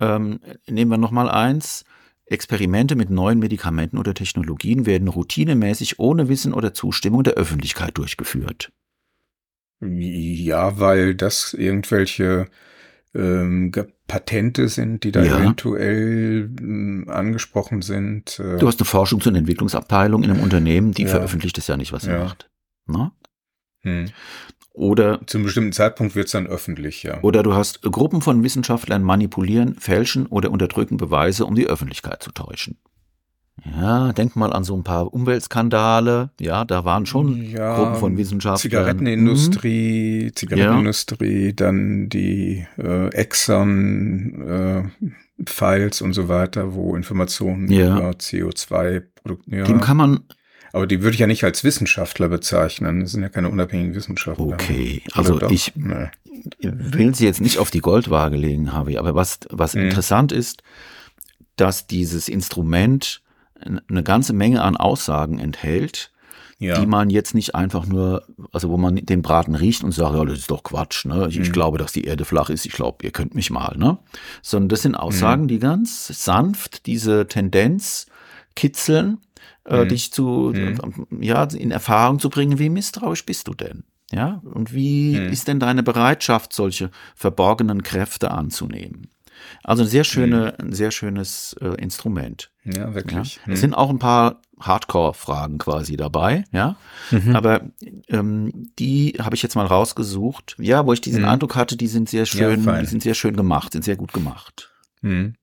ähm, nehmen wir nochmal eins. Experimente mit neuen Medikamenten oder Technologien werden routinemäßig ohne Wissen oder Zustimmung der Öffentlichkeit durchgeführt. Ja, weil das irgendwelche ähm, Patente sind, die da ja. eventuell äh, angesprochen sind. Äh, du hast eine Forschungs- und Entwicklungsabteilung in einem Unternehmen, die ja. veröffentlicht es ja nicht, was sie ja. macht. Na? Hm. Oder zum bestimmten Zeitpunkt wird es dann öffentlich, ja. Oder du hast Gruppen von Wissenschaftlern manipulieren, fälschen oder unterdrücken Beweise, um die Öffentlichkeit zu täuschen. Ja, denk mal an so ein paar Umweltskandale. Ja, da waren schon ja, Gruppen von Wissenschaftlern. Zigarettenindustrie, mhm. Zigarettenindustrie, ja. dann die äh, Exxon äh, Files und so weiter, wo Informationen ja. über CO2 ja. Dem kann man aber die würde ich ja nicht als Wissenschaftler bezeichnen. Das sind ja keine unabhängigen Wissenschaftler. Okay, also ich nee. will sie jetzt nicht auf die Goldwaage legen, Harvey, aber was, was hm. interessant ist, dass dieses Instrument eine ganze Menge an Aussagen enthält, ja. die man jetzt nicht einfach nur, also wo man den Braten riecht und sagt, ja, das ist doch Quatsch, ne? Ich, mhm. ich glaube, dass die Erde flach ist, ich glaube, ihr könnt mich mal, ne? Sondern das sind Aussagen, mhm. die ganz sanft diese Tendenz kitzeln, äh, mhm. dich zu, mhm. ja, in Erfahrung zu bringen, wie misstrauisch bist du denn? Ja, und wie mhm. ist denn deine Bereitschaft, solche verborgenen Kräfte anzunehmen? Also ein sehr schöne, mhm. ein sehr schönes äh, Instrument. Ja, wirklich. Ja. Es mhm. sind auch ein paar Hardcore-Fragen quasi dabei, ja. Mhm. Aber ähm, die habe ich jetzt mal rausgesucht, ja, wo ich diesen mhm. Eindruck hatte, die sind sehr schön, ja, die sind sehr schön gemacht, sind sehr gut gemacht. Mhm.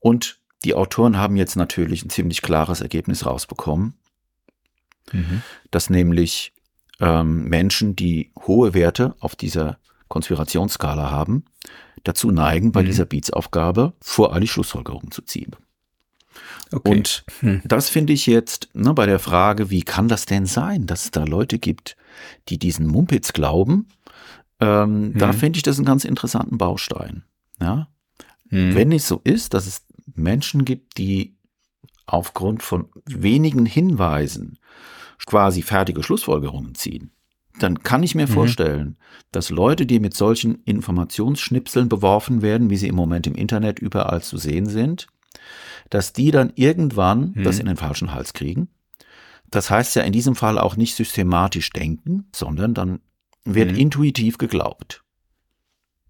Und die Autoren haben jetzt natürlich ein ziemlich klares Ergebnis rausbekommen, mhm. dass nämlich ähm, Menschen, die hohe Werte auf dieser Konspirationsskala haben, dazu neigen, bei mhm. dieser Beats-Aufgabe voreilig Schlussfolgerungen zu ziehen. Okay. Und hm. das finde ich jetzt ne, bei der Frage, wie kann das denn sein, dass es da Leute gibt, die diesen Mumpitz glauben? Ähm, hm. Da finde ich das einen ganz interessanten Baustein. Ja? Hm. Wenn es so ist, dass es Menschen gibt, die aufgrund von wenigen Hinweisen quasi fertige Schlussfolgerungen ziehen, dann kann ich mir mhm. vorstellen, dass Leute, die mit solchen Informationsschnipseln beworfen werden, wie sie im Moment im Internet überall zu sehen sind, dass die dann irgendwann mhm. das in den falschen Hals kriegen. Das heißt ja in diesem Fall auch nicht systematisch denken, sondern dann wird mhm. intuitiv geglaubt.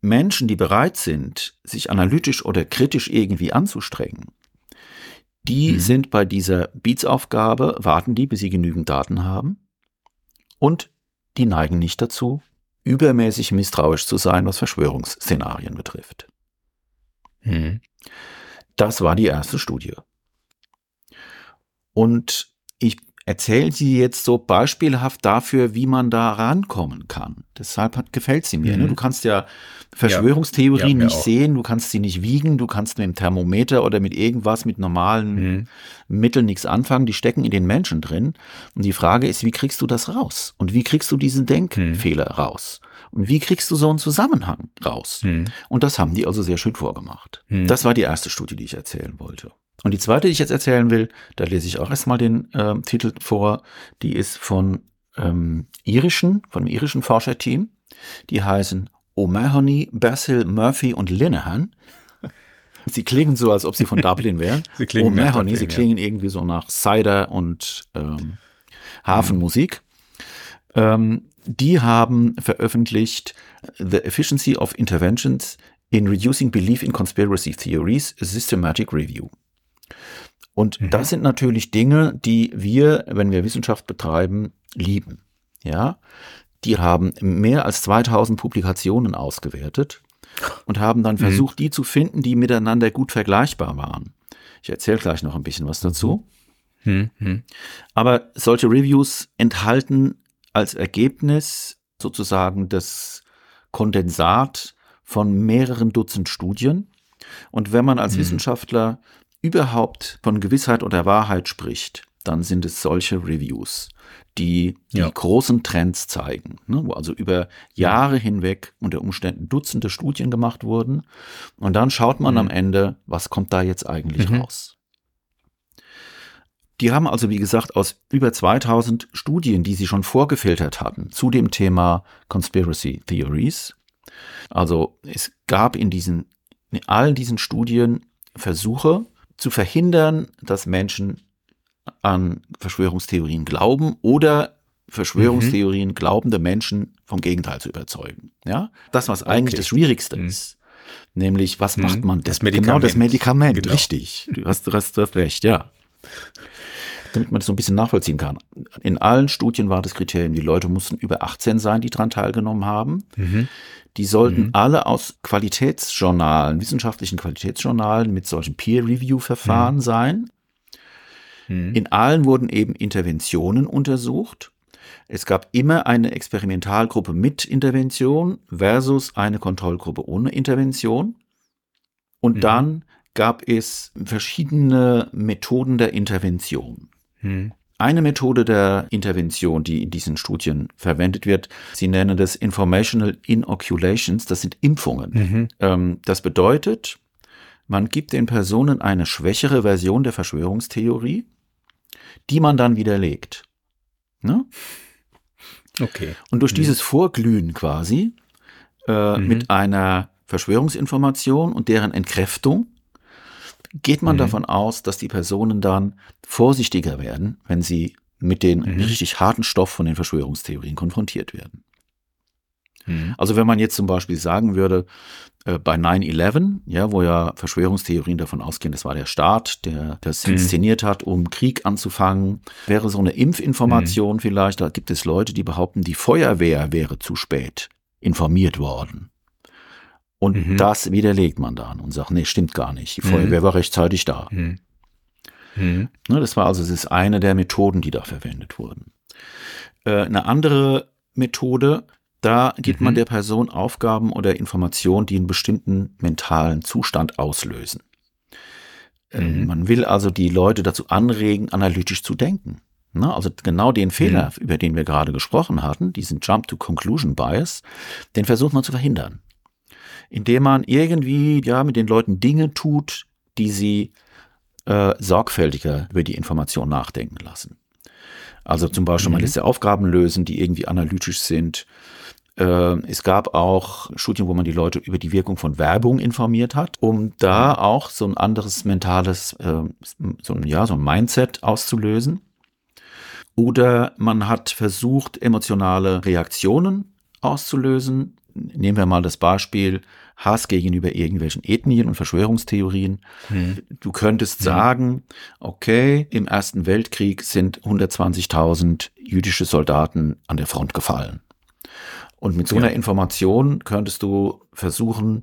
Menschen, die bereit sind, sich analytisch oder kritisch irgendwie anzustrengen, die mhm. sind bei dieser Beats-Aufgabe, warten die, bis sie genügend Daten haben und die neigen nicht dazu, übermäßig misstrauisch zu sein, was Verschwörungsszenarien betrifft. Mhm. Das war die erste Studie. Und ich erzähle sie jetzt so beispielhaft dafür, wie man da rankommen kann. Deshalb hat, gefällt sie mir. Ne? Mhm. Ne? Du kannst ja Verschwörungstheorien ja, nicht auch. sehen, du kannst sie nicht wiegen, du kannst mit dem Thermometer oder mit irgendwas, mit normalen mhm. Mitteln nichts anfangen, die stecken in den Menschen drin. Und die Frage ist, wie kriegst du das raus? Und wie kriegst du diesen Denkfehler mhm. raus? Wie kriegst du so einen Zusammenhang raus? Mhm. Und das haben die also sehr schön vorgemacht. Mhm. Das war die erste Studie, die ich erzählen wollte. Und die zweite, die ich jetzt erzählen will, da lese ich auch erstmal den äh, Titel vor, die ist von ähm, irischen, von einem irischen Forscherteam. Die heißen O'Mahony, Basil, Murphy und Linehan. Sie klingen so, als ob sie von Dublin wären. sie klingen O'Mahony, sie klingen ja. irgendwie so nach Cider und ähm, Hafenmusik. Mhm. Ähm, die haben veröffentlicht The Efficiency of Interventions in Reducing Belief in Conspiracy Theories, a Systematic Review. Und mhm. das sind natürlich Dinge, die wir, wenn wir Wissenschaft betreiben, lieben. Ja, die haben mehr als 2000 Publikationen ausgewertet und haben dann mhm. versucht, mhm. die zu finden, die miteinander gut vergleichbar waren. Ich erzähle gleich noch ein bisschen was dazu. Mhm. mhm. Aber solche Reviews enthalten als Ergebnis sozusagen das Kondensat von mehreren Dutzend Studien. Und wenn man als mhm. Wissenschaftler überhaupt von Gewissheit oder Wahrheit spricht, dann sind es solche Reviews, die die ja. großen Trends zeigen, ne, wo also über Jahre hinweg unter Umständen Dutzende Studien gemacht wurden. Und dann schaut man mhm. am Ende, was kommt da jetzt eigentlich mhm. raus. Die haben also, wie gesagt, aus über 2000 Studien, die sie schon vorgefiltert hatten, zu dem Thema Conspiracy Theories. Also es gab in diesen, in all diesen Studien Versuche, zu verhindern, dass Menschen an Verschwörungstheorien glauben oder Verschwörungstheorien mhm. glaubende Menschen vom Gegenteil zu überzeugen. Ja, das was eigentlich okay. das Schwierigste mhm. ist, nämlich was mhm. macht man? Das, Medikament. Genau das Medikament, genau. richtig. Du hast, du hast, du hast recht, ja. Damit man das so ein bisschen nachvollziehen kann. In allen Studien war das Kriterium, die Leute mussten über 18 sein, die daran teilgenommen haben. Mhm. Die sollten mhm. alle aus Qualitätsjournalen, wissenschaftlichen Qualitätsjournalen mit solchen Peer-Review-Verfahren mhm. sein. Mhm. In allen wurden eben Interventionen untersucht. Es gab immer eine Experimentalgruppe mit Intervention versus eine Kontrollgruppe ohne Intervention. Und mhm. dann gab es verschiedene Methoden der Intervention. Mhm. Eine Methode der Intervention, die in diesen Studien verwendet wird, sie nennen das Informational Inoculations, das sind Impfungen. Mhm. Ähm, das bedeutet, Man gibt den Personen eine schwächere Version der Verschwörungstheorie, die man dann widerlegt. Ne? Okay. Und durch mhm. dieses Vorglühen quasi äh, mhm. mit einer Verschwörungsinformation und deren Entkräftung geht man mhm. davon aus, dass die Personen dann vorsichtiger werden, wenn sie mit den mhm. richtig harten Stoff von den Verschwörungstheorien konfrontiert werden. Mhm. Also wenn man jetzt zum Beispiel sagen würde, äh, bei 9-11, ja, wo ja Verschwörungstheorien davon ausgehen, das war der Staat, der das mhm. inszeniert hat, um Krieg anzufangen, wäre so eine Impfinformation mhm. vielleicht, da gibt es Leute, die behaupten, die Feuerwehr wäre zu spät informiert worden. Und mhm. das widerlegt man dann und sagt, nee, stimmt gar nicht. Die Feuerwehr mhm. war rechtzeitig da. Mhm. Mhm. Ne, das war also das ist eine der Methoden, die da verwendet wurden. Äh, eine andere Methode, da gibt man mhm. der Person Aufgaben oder Informationen, die einen bestimmten mentalen Zustand auslösen. Äh, mhm. Man will also die Leute dazu anregen, analytisch zu denken. Ne, also genau den Fehler, über den wir gerade gesprochen hatten, diesen Jump to Conclusion Bias, den versucht man zu verhindern indem man irgendwie ja mit den Leuten Dinge tut, die sie äh, sorgfältiger über die Information nachdenken lassen. Also zum Beispiel, man mhm. lässt ja Aufgaben lösen, die irgendwie analytisch sind. Äh, es gab auch Studien, wo man die Leute über die Wirkung von Werbung informiert hat, um da auch so ein anderes mentales, äh, so ein, ja, so ein Mindset auszulösen. Oder man hat versucht, emotionale Reaktionen auszulösen, nehmen wir mal das Beispiel Hass gegenüber irgendwelchen Ethnien und Verschwörungstheorien. Hm. Du könntest sagen, okay, im Ersten Weltkrieg sind 120.000 jüdische Soldaten an der Front gefallen. Und mit so einer Information könntest du versuchen,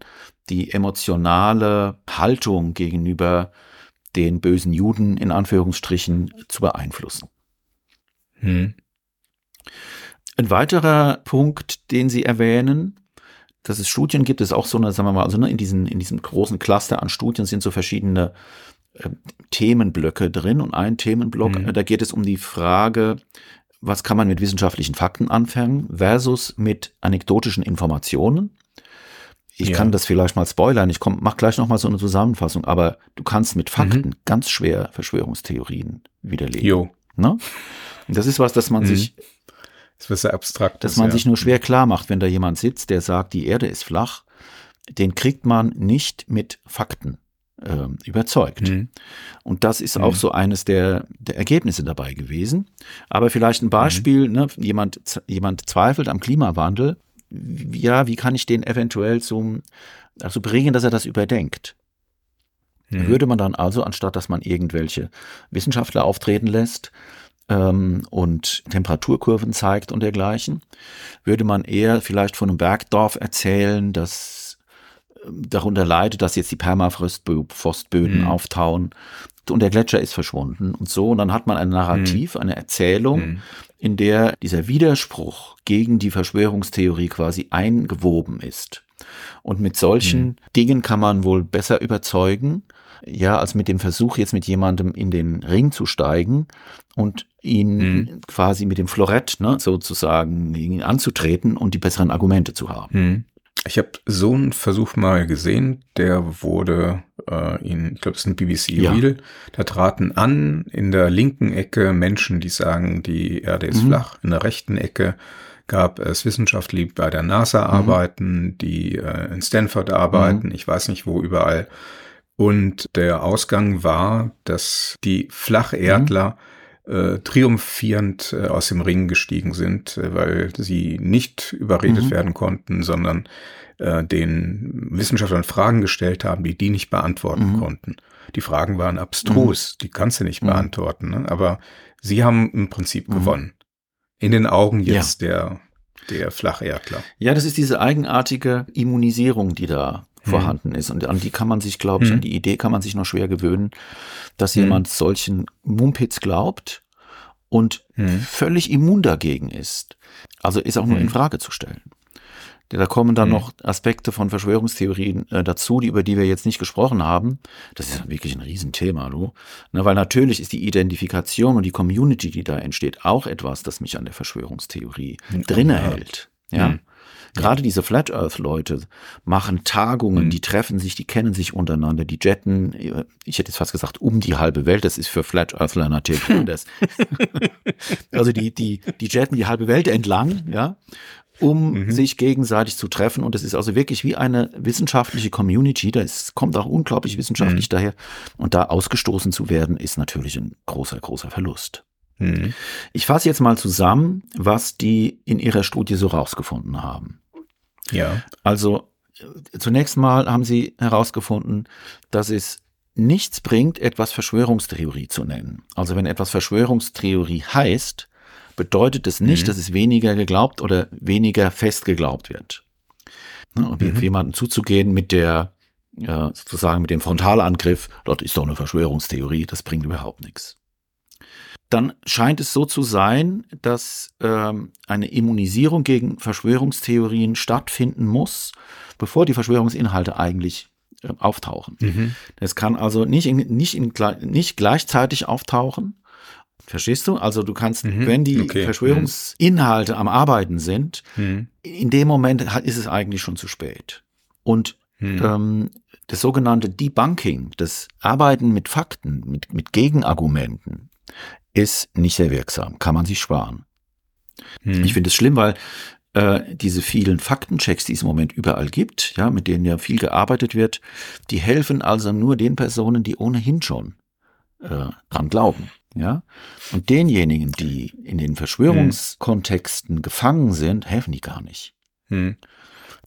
die emotionale Haltung gegenüber den bösen Juden in Anführungsstrichen zu beeinflussen. Hm. Ein weiterer Punkt, den Sie erwähnen, dass es Studien gibt, ist auch so eine, sagen wir mal, also ne, in, diesen, in diesem großen Cluster an Studien sind so verschiedene äh, Themenblöcke drin und ein Themenblock, mhm. äh, da geht es um die Frage, was kann man mit wissenschaftlichen Fakten anfangen versus mit anekdotischen Informationen. Ich ja. kann das vielleicht mal spoilern, ich komm, mach gleich nochmal so eine Zusammenfassung, aber du kannst mit Fakten mhm. ganz schwer Verschwörungstheorien widerlegen. Jo. Ne? Das ist was, das man mhm. sich das ist sehr abstrakt. Dass man ja. sich nur schwer klar macht, wenn da jemand sitzt, der sagt, die Erde ist flach, den kriegt man nicht mit Fakten äh, überzeugt. Mhm. Und das ist mhm. auch so eines der, der Ergebnisse dabei gewesen. Aber vielleicht ein Beispiel, mhm. ne, jemand, jemand zweifelt am Klimawandel. Ja, wie kann ich den eventuell zum, also bringen, dass er das überdenkt? Mhm. Würde man dann also, anstatt dass man irgendwelche Wissenschaftler auftreten lässt, ähm, und Temperaturkurven zeigt und dergleichen, würde man eher vielleicht von einem Bergdorf erzählen, das ähm, darunter leidet, dass jetzt die Permafrostböden mhm. auftauen und der Gletscher ist verschwunden und so. Und dann hat man ein Narrativ, mhm. eine Erzählung, mhm. in der dieser Widerspruch gegen die Verschwörungstheorie quasi eingewoben ist. Und mit solchen mhm. Dingen kann man wohl besser überzeugen, ja, als mit dem Versuch, jetzt mit jemandem in den Ring zu steigen und ihn mhm. quasi mit dem Florett ne, sozusagen ihn anzutreten und die besseren Argumente zu haben. Mhm. Ich habe so einen Versuch mal gesehen, der wurde äh, in, ich glaube, es ist ein BBC ja. Da traten an in der linken Ecke Menschen, die sagen, die Erde ist mhm. flach, in der rechten Ecke gab es Wissenschaftler, die bei der NASA mhm. arbeiten, die äh, in Stanford arbeiten, mhm. ich weiß nicht wo überall. Und der Ausgang war, dass die Flacherdler mhm. äh, triumphierend äh, aus dem Ring gestiegen sind, äh, weil sie nicht überredet mhm. werden konnten, sondern äh, den Wissenschaftlern Fragen gestellt haben, die die nicht beantworten mhm. konnten. Die Fragen waren abstrus, mhm. die kannst du nicht mhm. beantworten, ne? aber sie haben im Prinzip mhm. gewonnen. In den Augen jetzt ja. der der Flacherdler. Ja, das ist diese eigenartige Immunisierung, die da. Vorhanden ist. Und an die kann man sich, glaube ich, an die Idee kann man sich noch schwer gewöhnen, dass hm. jemand solchen Mumpitz glaubt und völlig immun dagegen ist. Also ist auch nur in. Frage zu stellen. Da kommen dann noch Aspekte von Verschwörungstheorien äh, dazu, die, über die wir jetzt nicht gesprochen haben. Das ist wirklich ein Riesenthema, du. Na, weil natürlich ist die Identifikation und die Community, die da entsteht, auch etwas, das mich an der Verschwörungstheorie drinne hält. Ja. Gerade diese Flat Earth Leute machen Tagungen, Mhm. die treffen sich, die kennen sich untereinander, die jetten, ich hätte jetzt fast gesagt, um die halbe Welt. Das ist für Flat Earthler natürlich anders. also die, die, die jetten die halbe Welt entlang, ja, um Mhm. sich gegenseitig zu treffen. Und das ist also wirklich wie eine wissenschaftliche Community. Das kommt auch unglaublich wissenschaftlich Mhm. daher. Und da ausgestoßen zu werden, ist natürlich ein großer, großer Verlust. Mhm. Ich fasse jetzt mal zusammen, was die in ihrer Studie so rausgefunden haben. Ja. Also zunächst mal haben sie herausgefunden, dass es nichts bringt, etwas Verschwörungstheorie zu nennen. Also wenn etwas Verschwörungstheorie heißt, bedeutet es nicht, Mhm. dass es weniger geglaubt oder weniger fest geglaubt wird. Ne, Und Mhm. jemanden zuzugehen mit der, ja, sozusagen mit dem Frontalangriff, dort ist doch eine Verschwörungstheorie, das bringt überhaupt nichts. Dann scheint es so zu sein, dass ähm, eine Immunisierung gegen Verschwörungstheorien stattfinden muss, bevor die Verschwörungsinhalte eigentlich äh, auftauchen. Mhm. Das kann also nicht, in, nicht, in, nicht gleichzeitig auftauchen. Verstehst du? Also du kannst, Mhm. wenn die Okay. Verschwörungsinhalte am Arbeiten sind, Mhm. in dem Moment ist es eigentlich schon zu spät. Und Mhm. ähm, das sogenannte Debunking, das Arbeiten mit Fakten, mit, mit Gegenargumenten, ist nicht sehr wirksam, kann man sich sparen. Mhm. Ich finde es schlimm, weil äh, diese vielen Faktenchecks, die es im Moment überall gibt, ja, mit denen ja viel gearbeitet wird, die helfen also nur den Personen, die ohnehin schon äh, dran glauben. Ja? Und denjenigen, die in den Verschwörungskontexten gefangen sind, helfen die gar nicht. Mhm.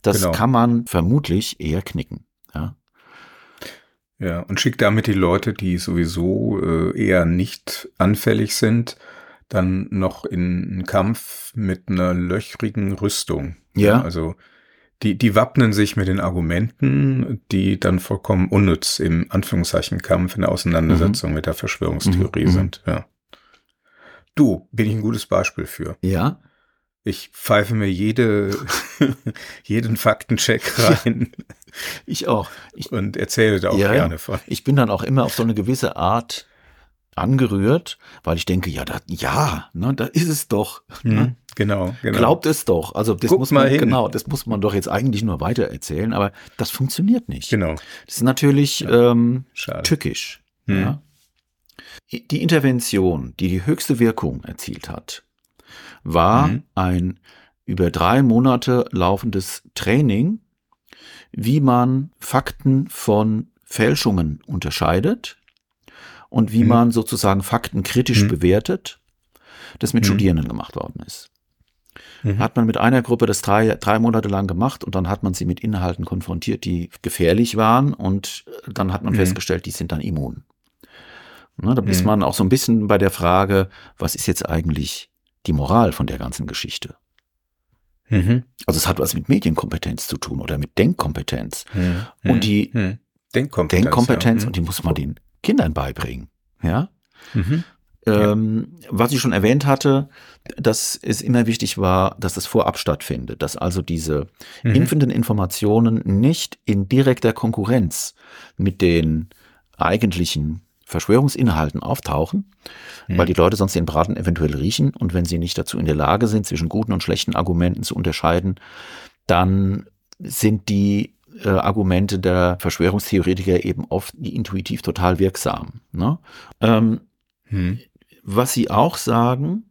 Das Genau. kann man vermutlich eher knicken. Ja? Ja, und schickt damit die Leute, die sowieso äh, eher nicht anfällig sind, dann noch in einen Kampf mit einer löchrigen Rüstung. Ja. Also die, die wappnen sich mit den Argumenten, die dann vollkommen unnütz im Anführungszeichen Kampf in der Auseinandersetzung mit der Verschwörungstheorie Mhm, mhm. sind. Ja. Du, bin ich ein gutes Beispiel für. ja, Ich pfeife mir jede, jeden Faktencheck rein ich auch. Ich, und erzähle da auch Ja, ja. gerne von. ich bin dann auch immer auf so eine gewisse Art angerührt, weil ich denke, ja, da, ja, ne, da ist es doch. Ne? Mhm, genau, genau. Glaubt es doch. Also das Guck muss man genau, das muss man doch jetzt eigentlich nur weiter erzählen, aber das funktioniert nicht. Genau. Das ist natürlich ähm, Schade. tückisch. Hm. Ja. Die Intervention, die die höchste Wirkung erzielt hat, war Mhm. ein über drei Monate laufendes Training, wie man Fakten von Fälschungen unterscheidet und wie Mhm. man sozusagen Fakten kritisch Mhm. bewertet, das mit Mhm. Studierenden gemacht worden ist. Mhm. Hat man mit einer Gruppe das drei, drei Monate lang gemacht und dann hat man sie mit Inhalten konfrontiert, die gefährlich waren und dann hat man Mhm. festgestellt, die sind dann immun. Ne, da ist man auch so ein bisschen bei der Frage, was ist jetzt eigentlich die Moral von der ganzen Geschichte? Mhm. Also es hat was mit Medienkompetenz zu tun oder mit Denkkompetenz. Mhm. Und die Mhm. Denkkompetenz. Denkkompetenz ja. und die muss man den Kindern beibringen. Ja. Mhm. Ja. Ähm, was ich schon erwähnt hatte, dass es immer wichtig war, dass es vorab stattfindet, dass also diese Mhm. impfenden Informationen nicht in direkter Konkurrenz mit den eigentlichen Verschwörungsinhalten auftauchen, Mhm. weil die Leute sonst den Braten eventuell riechen und wenn sie nicht dazu in der Lage sind, zwischen guten und schlechten Argumenten zu unterscheiden, dann sind die äh, Argumente der Verschwörungstheoretiker eben oft intuitiv total wirksam. Ne? Ähm, Mhm. was sie auch sagen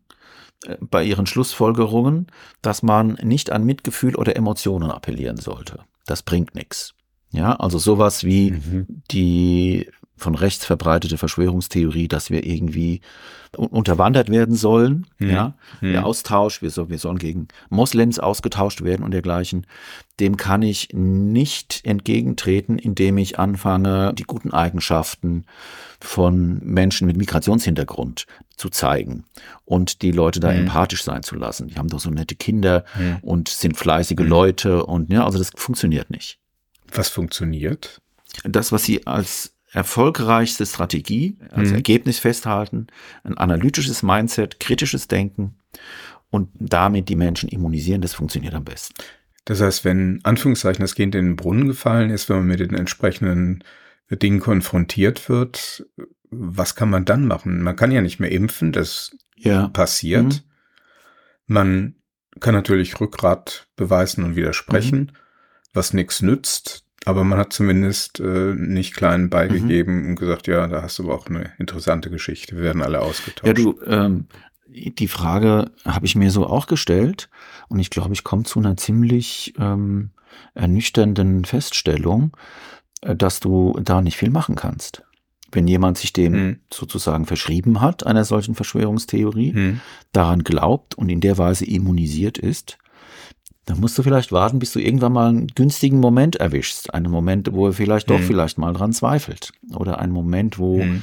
äh, bei ihren Schlussfolgerungen, dass man nicht an Mitgefühl oder Emotionen appellieren sollte. Das bringt nichts. Ja, also sowas wie Mhm. die von rechts verbreitete Verschwörungstheorie, dass wir irgendwie un- unterwandert werden sollen, Mhm. ja, Mhm. der Austausch, wir, so, wir sollen gegen Moslems ausgetauscht werden und dergleichen, dem kann ich nicht entgegentreten, indem ich anfange, die guten Eigenschaften von Menschen mit Migrationshintergrund zu zeigen und die Leute da Mhm. empathisch sein zu lassen. Die haben doch so nette Kinder Mhm. und sind fleißige Mhm. Leute und ja, also das funktioniert nicht. Was funktioniert? Das, was sie als erfolgreichste Strategie, als Mhm. Ergebnis festhalten, ein analytisches Mindset, kritisches Denken und damit die Menschen immunisieren, das funktioniert am besten. Das heißt, wenn Anführungszeichen das Kind in den Brunnen gefallen ist, wenn man mit den entsprechenden Dingen konfrontiert wird, was kann man dann machen? Man kann ja nicht mehr impfen, das Ja. passiert. Mhm. Man kann natürlich Rückgrat beweisen und widersprechen, mhm. was nichts nützt. Aber man hat zumindest äh, nicht klein beigegeben mhm. und gesagt, ja, da hast du aber auch eine interessante Geschichte. Wir werden alle ausgetauscht. Ja, du, ähm, die Frage habe ich mir so auch gestellt und ich glaube, ich komme zu einer ziemlich ähm, ernüchternden Feststellung, äh, dass du da nicht viel machen kannst. Wenn jemand sich dem hm. sozusagen verschrieben hat, einer solchen Verschwörungstheorie, hm. daran glaubt und in der Weise immunisiert ist, dann musst du vielleicht warten, bis du irgendwann mal einen günstigen Moment erwischst. Einen Moment, wo er vielleicht doch vielleicht mal dran zweifelt. Oder einen Moment, wo hm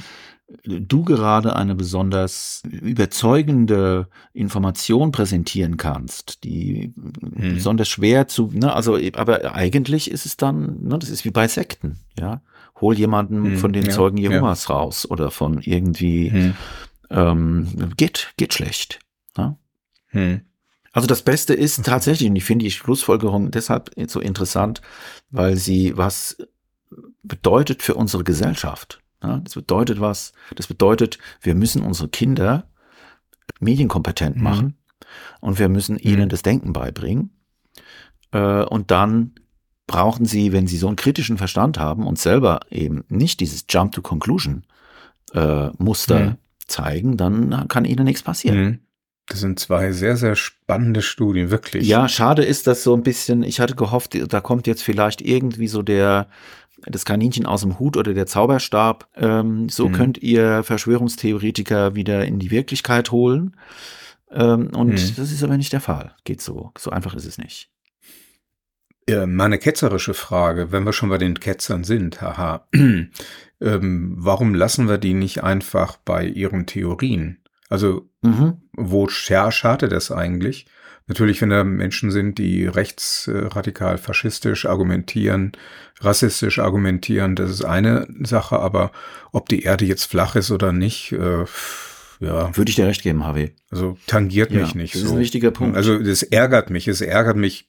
du gerade eine besonders überzeugende Information präsentieren kannst, die hm. besonders schwer zu, ne, also, aber eigentlich ist es dann, ne, das ist wie bei Sekten, ja. Hol jemanden hm. von den ja, Zeugen Jehovas ja. raus oder von irgendwie, hm. ähm, geht, geht schlecht. Ne? Also das Beste ist tatsächlich, und ich finde die Schlussfolgerung deshalb so interessant, weil sie was bedeutet für unsere Gesellschaft. Das bedeutet was? Das bedeutet, wir müssen unsere Kinder medienkompetent mhm. machen und wir müssen ihnen mhm. das Denken beibringen. Äh, und dann brauchen sie, wenn sie so einen kritischen Verstand haben und selber eben nicht dieses Jump to Conclusion äh, Muster mhm. zeigen, dann kann ihnen nichts passieren. Das sind zwei sehr, sehr spannende Studien, wirklich. Ja, schade ist das so ein bisschen, ich hatte gehofft, da kommt jetzt vielleicht irgendwie so der, das Kaninchen aus dem Hut oder der Zauberstab. Ähm, so mhm. könnt ihr Verschwörungstheoretiker wieder in die Wirklichkeit holen. Ähm, und mhm. das ist aber nicht der Fall. Geht so. So einfach ist es nicht. Ja, meine ketzerische Frage, wenn wir schon bei den Ketzern sind, haha, ähm, warum lassen wir die nicht einfach bei ihren Theorien? Also, mhm. wo schadet das eigentlich? Natürlich, wenn da Menschen sind, die rechtsradikal faschistisch argumentieren, rassistisch argumentieren, das ist eine Sache, aber ob die Erde jetzt flach ist oder nicht, äh, ja. Würde ich dir recht geben, Harvey. Also tangiert ja, mich nicht das so. Ist ein wichtiger Punkt. Also das ärgert mich. Es ärgert mich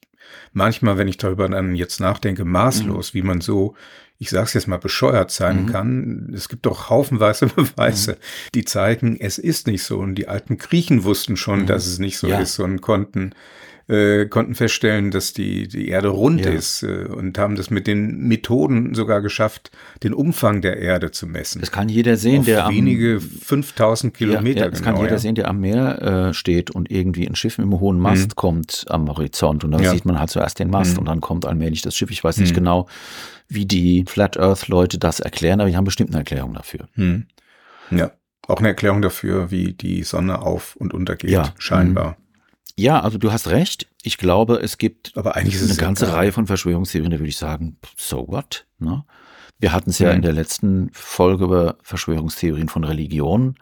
manchmal, wenn ich darüber dann jetzt nachdenke, maßlos, mhm. wie man so ich sage es jetzt mal, bescheuert sein mhm. kann. Es gibt doch haufenweise Beweise, mhm. die zeigen, es ist nicht so. Und die alten Griechen wussten schon, mhm. dass es nicht so ja. ist und konnten äh, konnten feststellen, dass die, die Erde rund ja. ist äh, und haben das mit den Methoden sogar geschafft, den Umfang der Erde zu messen. Das kann jeder sehen, Auf der wenige am, 5000 Kilometer. Ja, ja, das genau, kann jeder sehen, der am Meer äh, steht und irgendwie ein Schiff mit einem hohen Mast mhm. kommt am Horizont und dann sieht man halt zuerst den Mast mhm. und dann kommt allmählich das Schiff. Ich weiß nicht mhm. genau, wie die Flat Earth Leute das erklären, aber die haben bestimmt eine Erklärung dafür. Hm. Ja, auch eine Erklärung dafür, wie die Sonne auf und untergeht, ja. scheinbar. Ja, also du hast recht. Ich glaube, es gibt aber eigentlich eine ganze Reihe von Verschwörungstheorien, da würde ich sagen, so what? Ne? Wir hatten es ja hm. in der letzten Folge über Verschwörungstheorien von Religionen.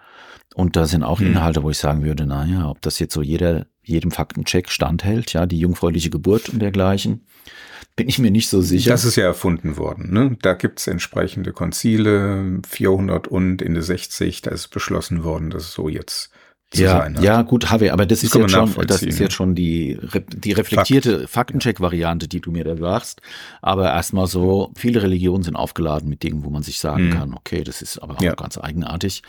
Und da sind auch hm. Inhalte, wo ich sagen würde, naja, ob das jetzt so jeder, jedem Faktencheck standhält, ja, die jungfräuliche Geburt und dergleichen bin ich mir nicht so sicher. Das ist ja erfunden worden. Ne? Da gibt's entsprechende Konzile, 400 und in der 60, da ist beschlossen worden, dass es so jetzt zu ja, sein hat. Ja, gut, Harvey, aber das, das ist, jetzt schon, das ist jetzt schon die, die reflektierte Fakt. Faktencheck-Variante, die du mir da sagst. Aber erstmal so, viele Religionen sind aufgeladen mit Dingen, wo man sich sagen mhm. kann, okay, das ist aber auch ja. ganz eigenartig.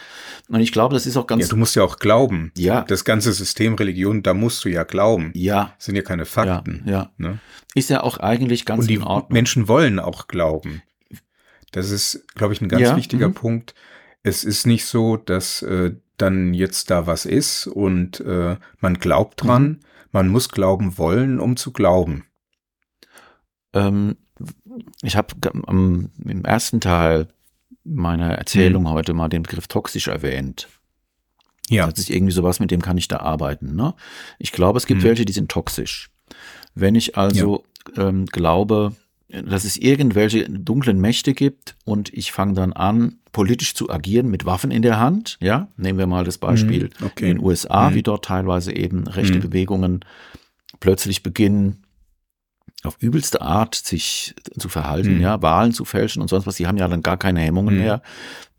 Und ich glaube, das ist auch ganz. Ja, du musst ja auch glauben. Ja. Das ganze System Religion, da musst du ja glauben. Ja. Das sind ja keine Fakten. Ja. ja. Ne? Ist ja auch eigentlich ganz Und die in Ordnung. Menschen wollen auch glauben. Das ist, glaube ich, ein ganz ja. wichtiger mhm. Punkt. Es ist nicht so, dass äh, dann jetzt da was ist und äh, man glaubt dran. Mhm. Man muss glauben wollen, um zu glauben. Ähm, ich habe ähm, im ersten Teil meiner Erzählung mhm. heute mal den Begriff toxisch erwähnt. Ja. Das ist irgendwie sowas, mit dem kann ich da arbeiten. Ne? Ich glaube, es gibt mhm. welche, die sind toxisch. Wenn ich also ja. ähm, glaube, dass es irgendwelche dunklen Mächte gibt und ich fange dann an, politisch zu agieren mit Waffen in der Hand. Ja, nehmen wir mal das Beispiel mhm, okay. in den USA, mhm. wie dort teilweise eben rechte mhm. Bewegungen plötzlich beginnen, auf übelste Art sich zu verhalten, mhm. ja, Wahlen zu fälschen und sonst was. Die haben ja dann gar keine Hemmungen mhm. mehr,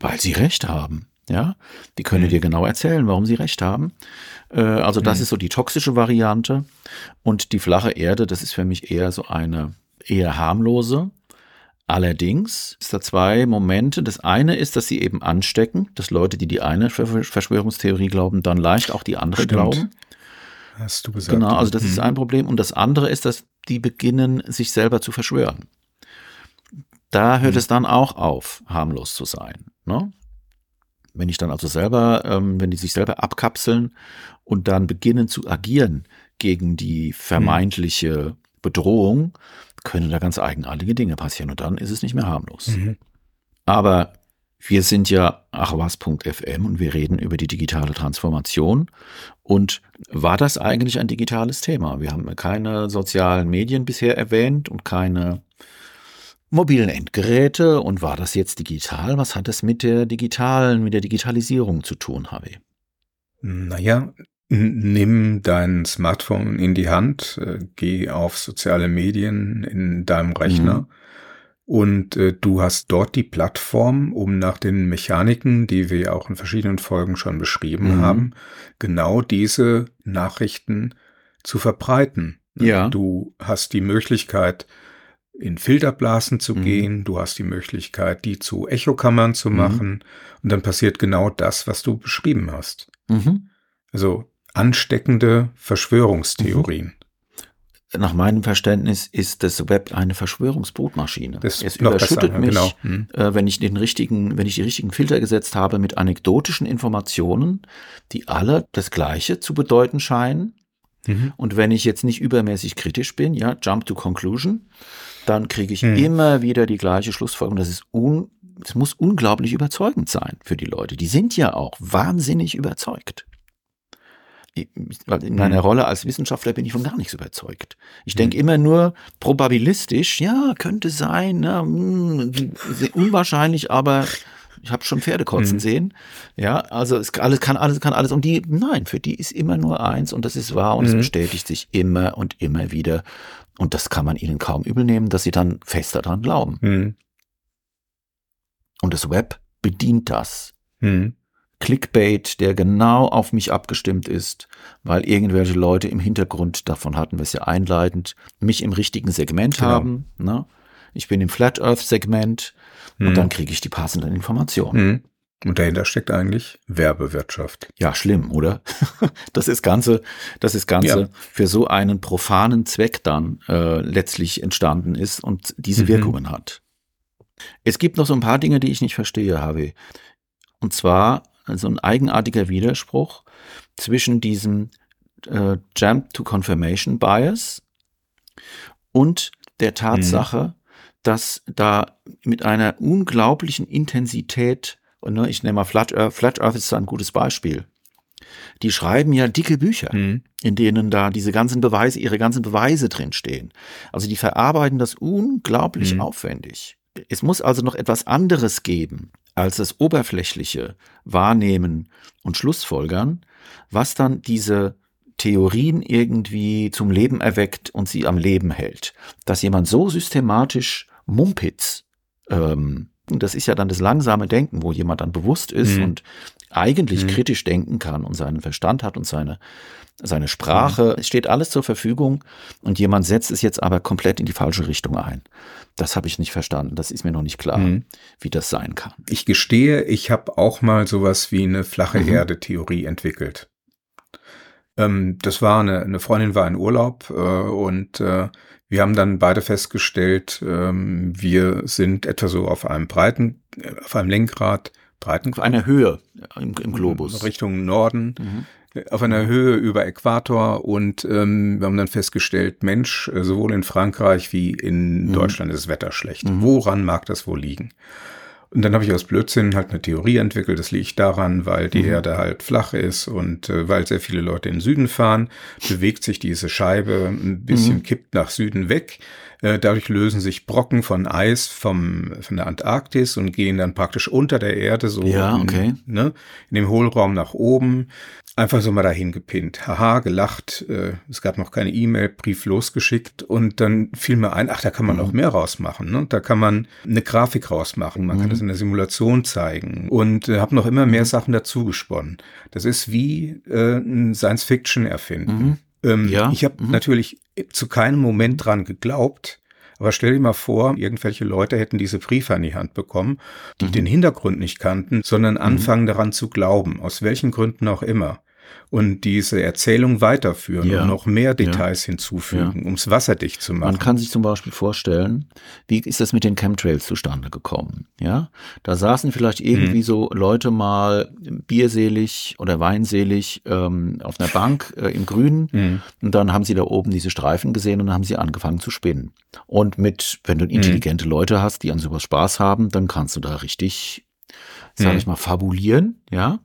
weil sie Recht haben. Ja, die können mhm. dir genau erzählen, warum sie Recht haben. Äh, also das ist so die toxische Variante und die flache Erde, das ist für mich eher so eine eher harmlose. Allerdings ist da zwei Momente. Das eine ist, dass sie eben anstecken, dass Leute, die die eine Verschwörungstheorie glauben, dann leicht auch die andere Stimmt. glauben. hast du gesagt. Genau, also das mhm. ist ein Problem. Und das andere ist, dass die beginnen, sich selber zu verschwören. Da hört mhm. es dann auch auf, harmlos zu sein. Ne? Wenn ich dann also selber, ähm, wenn die sich selber abkapseln und dann beginnen zu agieren gegen die vermeintliche Bedrohung, können da ganz eigenartige Dinge passieren und dann ist es nicht mehr harmlos. Mhm. Aber wir sind ja achwas.fm und wir reden über die digitale Transformation. Und war das eigentlich ein digitales Thema? Wir haben keine sozialen Medien bisher erwähnt und keine mobilen Endgeräte. Und war das jetzt digital? Was hat das mit der digitalen, mit der Digitalisierung zu tun, Harvey? Naja, nimm dein Smartphone in die Hand, äh, geh auf soziale Medien in deinem Rechner. Mhm und äh, du hast dort die Plattform, um nach den Mechaniken, die wir auch in verschiedenen Folgen schon beschrieben mhm. haben, genau diese Nachrichten zu verbreiten. Ja. Du hast die Möglichkeit, in Filterblasen zu mhm. gehen, du hast die Möglichkeit, die zu Echokammern zu mhm. machen, und dann passiert genau das, was du beschrieben hast. Mhm. Also ansteckende Verschwörungstheorien nach meinem Verständnis ist das Web eine Verschwörungsbrutmaschine. Das es überschüttet besser, mich, genau. hm. äh, wenn ich den richtigen, wenn ich die richtigen Filter gesetzt habe mit anekdotischen Informationen, die alle das Gleiche zu bedeuten scheinen. Mhm. Und wenn ich jetzt nicht übermäßig kritisch bin, ja, jump to conclusion, dann kriege ich mhm. immer wieder die gleiche Schlussfolgerung. Das ist un, es muss unglaublich überzeugend sein für die Leute. Die sind ja auch wahnsinnig überzeugt in meiner mhm. Rolle als Wissenschaftler bin ich von gar nichts überzeugt. Ich mhm. denke immer nur probabilistisch, ja, könnte sein, ne, hm, unwahrscheinlich, aber ich habe schon Pferde kotzen mhm. sehen. Ja, also es alles kann alles kann alles und die nein, für die ist immer nur eins und das ist wahr und mhm. es bestätigt sich immer und immer wieder und das kann man ihnen kaum übel nehmen, dass sie dann fest daran glauben. Mhm. Und das Web bedient das. Mhm. Clickbait, der genau auf mich abgestimmt ist, weil irgendwelche Leute im Hintergrund, davon hatten wir es ja einleitend, mich im richtigen Segment genau. haben. Ne? Ich bin im Flat Earth Segment mhm. und dann kriege ich die passenden Informationen. Mhm. Und dahinter steckt eigentlich Werbewirtschaft. Ja, schlimm, oder? das ist Ganze, das ist Ganze ja. für so einen profanen Zweck dann äh, letztlich entstanden ist und diese mhm. Wirkungen hat. Es gibt noch so ein paar Dinge, die ich nicht verstehe, Harvey. Und zwar also ein eigenartiger Widerspruch zwischen diesem äh, Jump to Confirmation Bias und der Tatsache, mhm. dass da mit einer unglaublichen Intensität, und ne, ich nehme mal Flat Earth, Flat Earth ist da ein gutes Beispiel. Die schreiben ja dicke Bücher, mhm. in denen da diese ganzen Beweise, ihre ganzen Beweise drinstehen. Also die verarbeiten das unglaublich mhm. aufwendig. Es muss also noch etwas anderes geben als das oberflächliche Wahrnehmen und Schlussfolgern, was dann diese Theorien irgendwie zum Leben erweckt und sie am Leben hält. Dass jemand so systematisch Mumpitz, ähm, das ist ja dann das langsame Denken, wo jemand dann bewusst ist mhm. und eigentlich mhm. kritisch denken kann und seinen Verstand hat und seine seine Sprache, mhm. es steht alles zur Verfügung und jemand setzt es jetzt aber komplett in die falsche Richtung ein. Das habe ich nicht verstanden. Das ist mir noch nicht klar, mhm. wie das sein kann. Ich gestehe, ich habe auch mal sowas wie eine flache mhm. Erde-Theorie entwickelt. Ähm, das war eine, eine Freundin war in Urlaub äh, und äh, wir haben dann beide festgestellt, ähm, wir sind etwa so auf einem breiten, auf einem Lenkrad, breiten. Auf einer Höhe im, im Globus. Richtung Norden. Mhm auf einer Höhe über Äquator und ähm, wir haben dann festgestellt, Mensch, äh, sowohl in Frankreich wie in mhm. Deutschland ist das Wetter schlecht. Mhm. Woran mag das wohl liegen? Und dann habe ich aus Blödsinn halt eine Theorie entwickelt. Das liegt daran, weil die mhm. Erde halt flach ist und äh, weil sehr viele Leute in den Süden fahren, bewegt sich diese Scheibe ein bisschen, mhm. kippt nach Süden weg. Äh, dadurch lösen sich Brocken von Eis vom, von der Antarktis und gehen dann praktisch unter der Erde so ja, okay. in, ne, in dem Hohlraum nach oben. Einfach so mal dahin gepinnt. Haha, gelacht. Äh, es gab noch keine E-Mail, Brief losgeschickt und dann fiel mir ein, ach, da kann man mhm. noch mehr rausmachen. Ne? Da kann man eine Grafik rausmachen. Man mhm. kann das in der Simulation zeigen und äh, habe noch immer mehr mhm. Sachen dazu gesponnen. Das ist wie äh, ein Science-Fiction erfinden. Mhm. Ähm, ja. Ich habe mhm. natürlich zu keinem Moment dran geglaubt, aber stell dir mal vor, irgendwelche Leute hätten diese Briefe an die Hand bekommen, die mhm. den Hintergrund nicht kannten, sondern anfangen daran zu glauben, aus welchen Gründen auch immer und diese Erzählung weiterführen ja. und noch mehr Details ja. hinzufügen, ja. um es wasserdicht zu machen. Man kann sich zum Beispiel vorstellen, wie ist das mit den Chemtrails zustande gekommen? Ja, da saßen vielleicht irgendwie mhm. so Leute mal bierselig oder weinselig ähm, auf einer Bank äh, im Grünen mhm. und dann haben sie da oben diese Streifen gesehen und dann haben sie angefangen zu spinnen. Und mit, wenn du mhm. intelligente mhm. Leute hast, die an sowas Spaß haben, dann kannst du da richtig, sag mhm. ich mal, fabulieren, ja.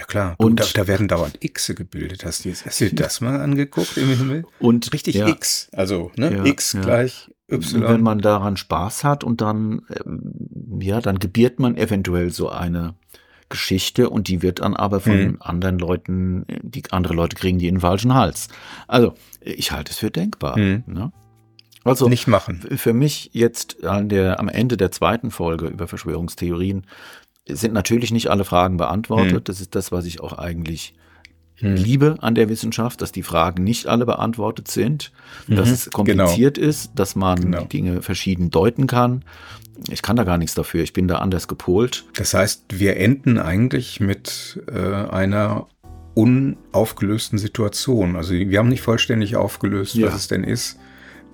Ja klar, und da, da, werden dauernd Xe gebildet. Hast du, hast du das mal angeguckt im Himmel? Und richtig ja, X, also ne? Ja, X gleich Y. Wenn man daran Spaß hat und dann, ähm, ja, dann gebiert man eventuell so eine Geschichte und die wird dann aber von mhm. anderen Leuten, die andere Leute kriegen die in den falschen Hals. Also ich halte es für denkbar. Mhm. Ne? Also nicht machen. Für mich jetzt an der, am Ende der zweiten Folge über Verschwörungstheorien sind natürlich nicht alle Fragen beantwortet. Hm. Das ist das, was ich auch eigentlich hm. liebe an der Wissenschaft, dass die Fragen nicht alle beantwortet sind, mhm. dass es kompliziert genau. ist, dass man genau. Dinge verschieden deuten kann. Ich kann da gar nichts dafür. Ich bin da anders gepolt. Das heißt, wir enden eigentlich mit äh, einer unaufgelösten Situation. Also wir haben nicht vollständig aufgelöst, ja. was es denn ist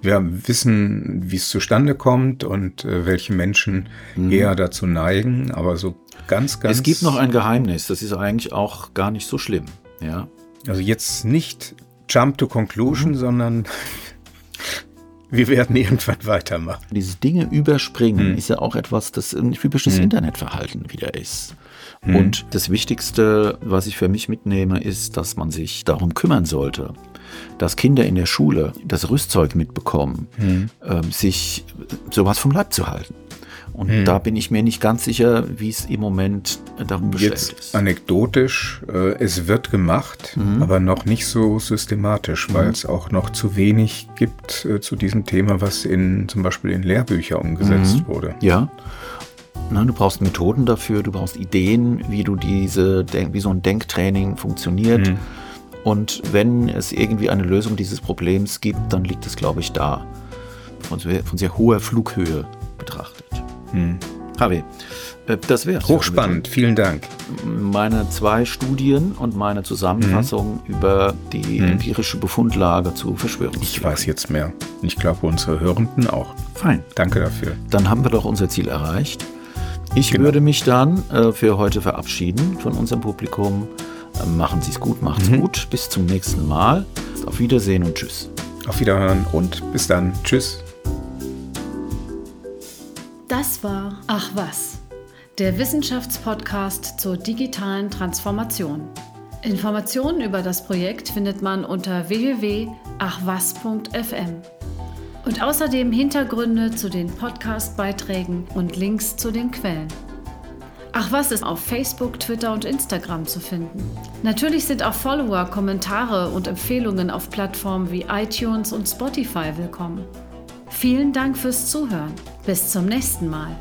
wir wissen, wie es zustande kommt und äh, welche Menschen mhm. eher dazu neigen, aber so ganz, ganz. Es gibt noch ein Geheimnis, das ist eigentlich auch gar nicht so schlimm, ja. Also jetzt nicht Jump to Conclusion, mhm. sondern wir werden irgendwann weitermachen. Dieses Dinge überspringen mhm. ist ja auch etwas, das ein typisches mhm. Internetverhalten wieder ist. Mhm. Und das Wichtigste, was ich für mich mitnehme, ist, dass man sich darum kümmern sollte, dass Kinder in der Schule das Rüstzeug mitbekommen, mhm. äh, sich sowas vom Leib zu halten. Und hm. da bin ich mir nicht ganz sicher, wie es im Moment darum bestellt Jetzt ist. Anekdotisch, äh, es wird gemacht, mhm. aber noch nicht so systematisch, weil mhm. es auch noch zu wenig gibt äh, zu diesem Thema, was in zum Beispiel in Lehrbücher umgesetzt mhm. wurde. Ja. Na, du brauchst Methoden dafür, du brauchst Ideen, wie du diese, wie so ein Denktraining funktioniert. Mhm. Und wenn es irgendwie eine Lösung dieses Problems gibt, dann liegt es, glaube ich, da. Von sehr, von sehr hoher Flughöhe betrachtet. Hm. Harvey, äh, das wäre Hochspannend, vielen Dank. Meine zwei Studien und meine Zusammenfassung hm. über die hm. empirische Befundlage zu Verschwörungstheorien. Ich weiß jetzt mehr. Ich glaube, unsere Hörenden auch. Fein. Danke dafür. Dann haben wir doch unser Ziel erreicht. Ich genau. würde mich dann äh, für heute verabschieden von unserem Publikum. Machen Sie es gut, macht's mhm. gut. Bis zum nächsten Mal. Auf Wiedersehen und Tschüss. Auf Wiederhören und bis dann. Tschüss. Das war Ach was, der Wissenschaftspodcast zur digitalen Transformation. Informationen über das Projekt findet man unter www.achwas.fm. Und außerdem Hintergründe zu den Podcast-Beiträgen und Links zu den Quellen. Ach was ist auf Facebook, Twitter und Instagram zu finden. Natürlich sind auch Follower, Kommentare und Empfehlungen auf Plattformen wie iTunes und Spotify willkommen. Vielen Dank fürs Zuhören. Bis zum nächsten Mal.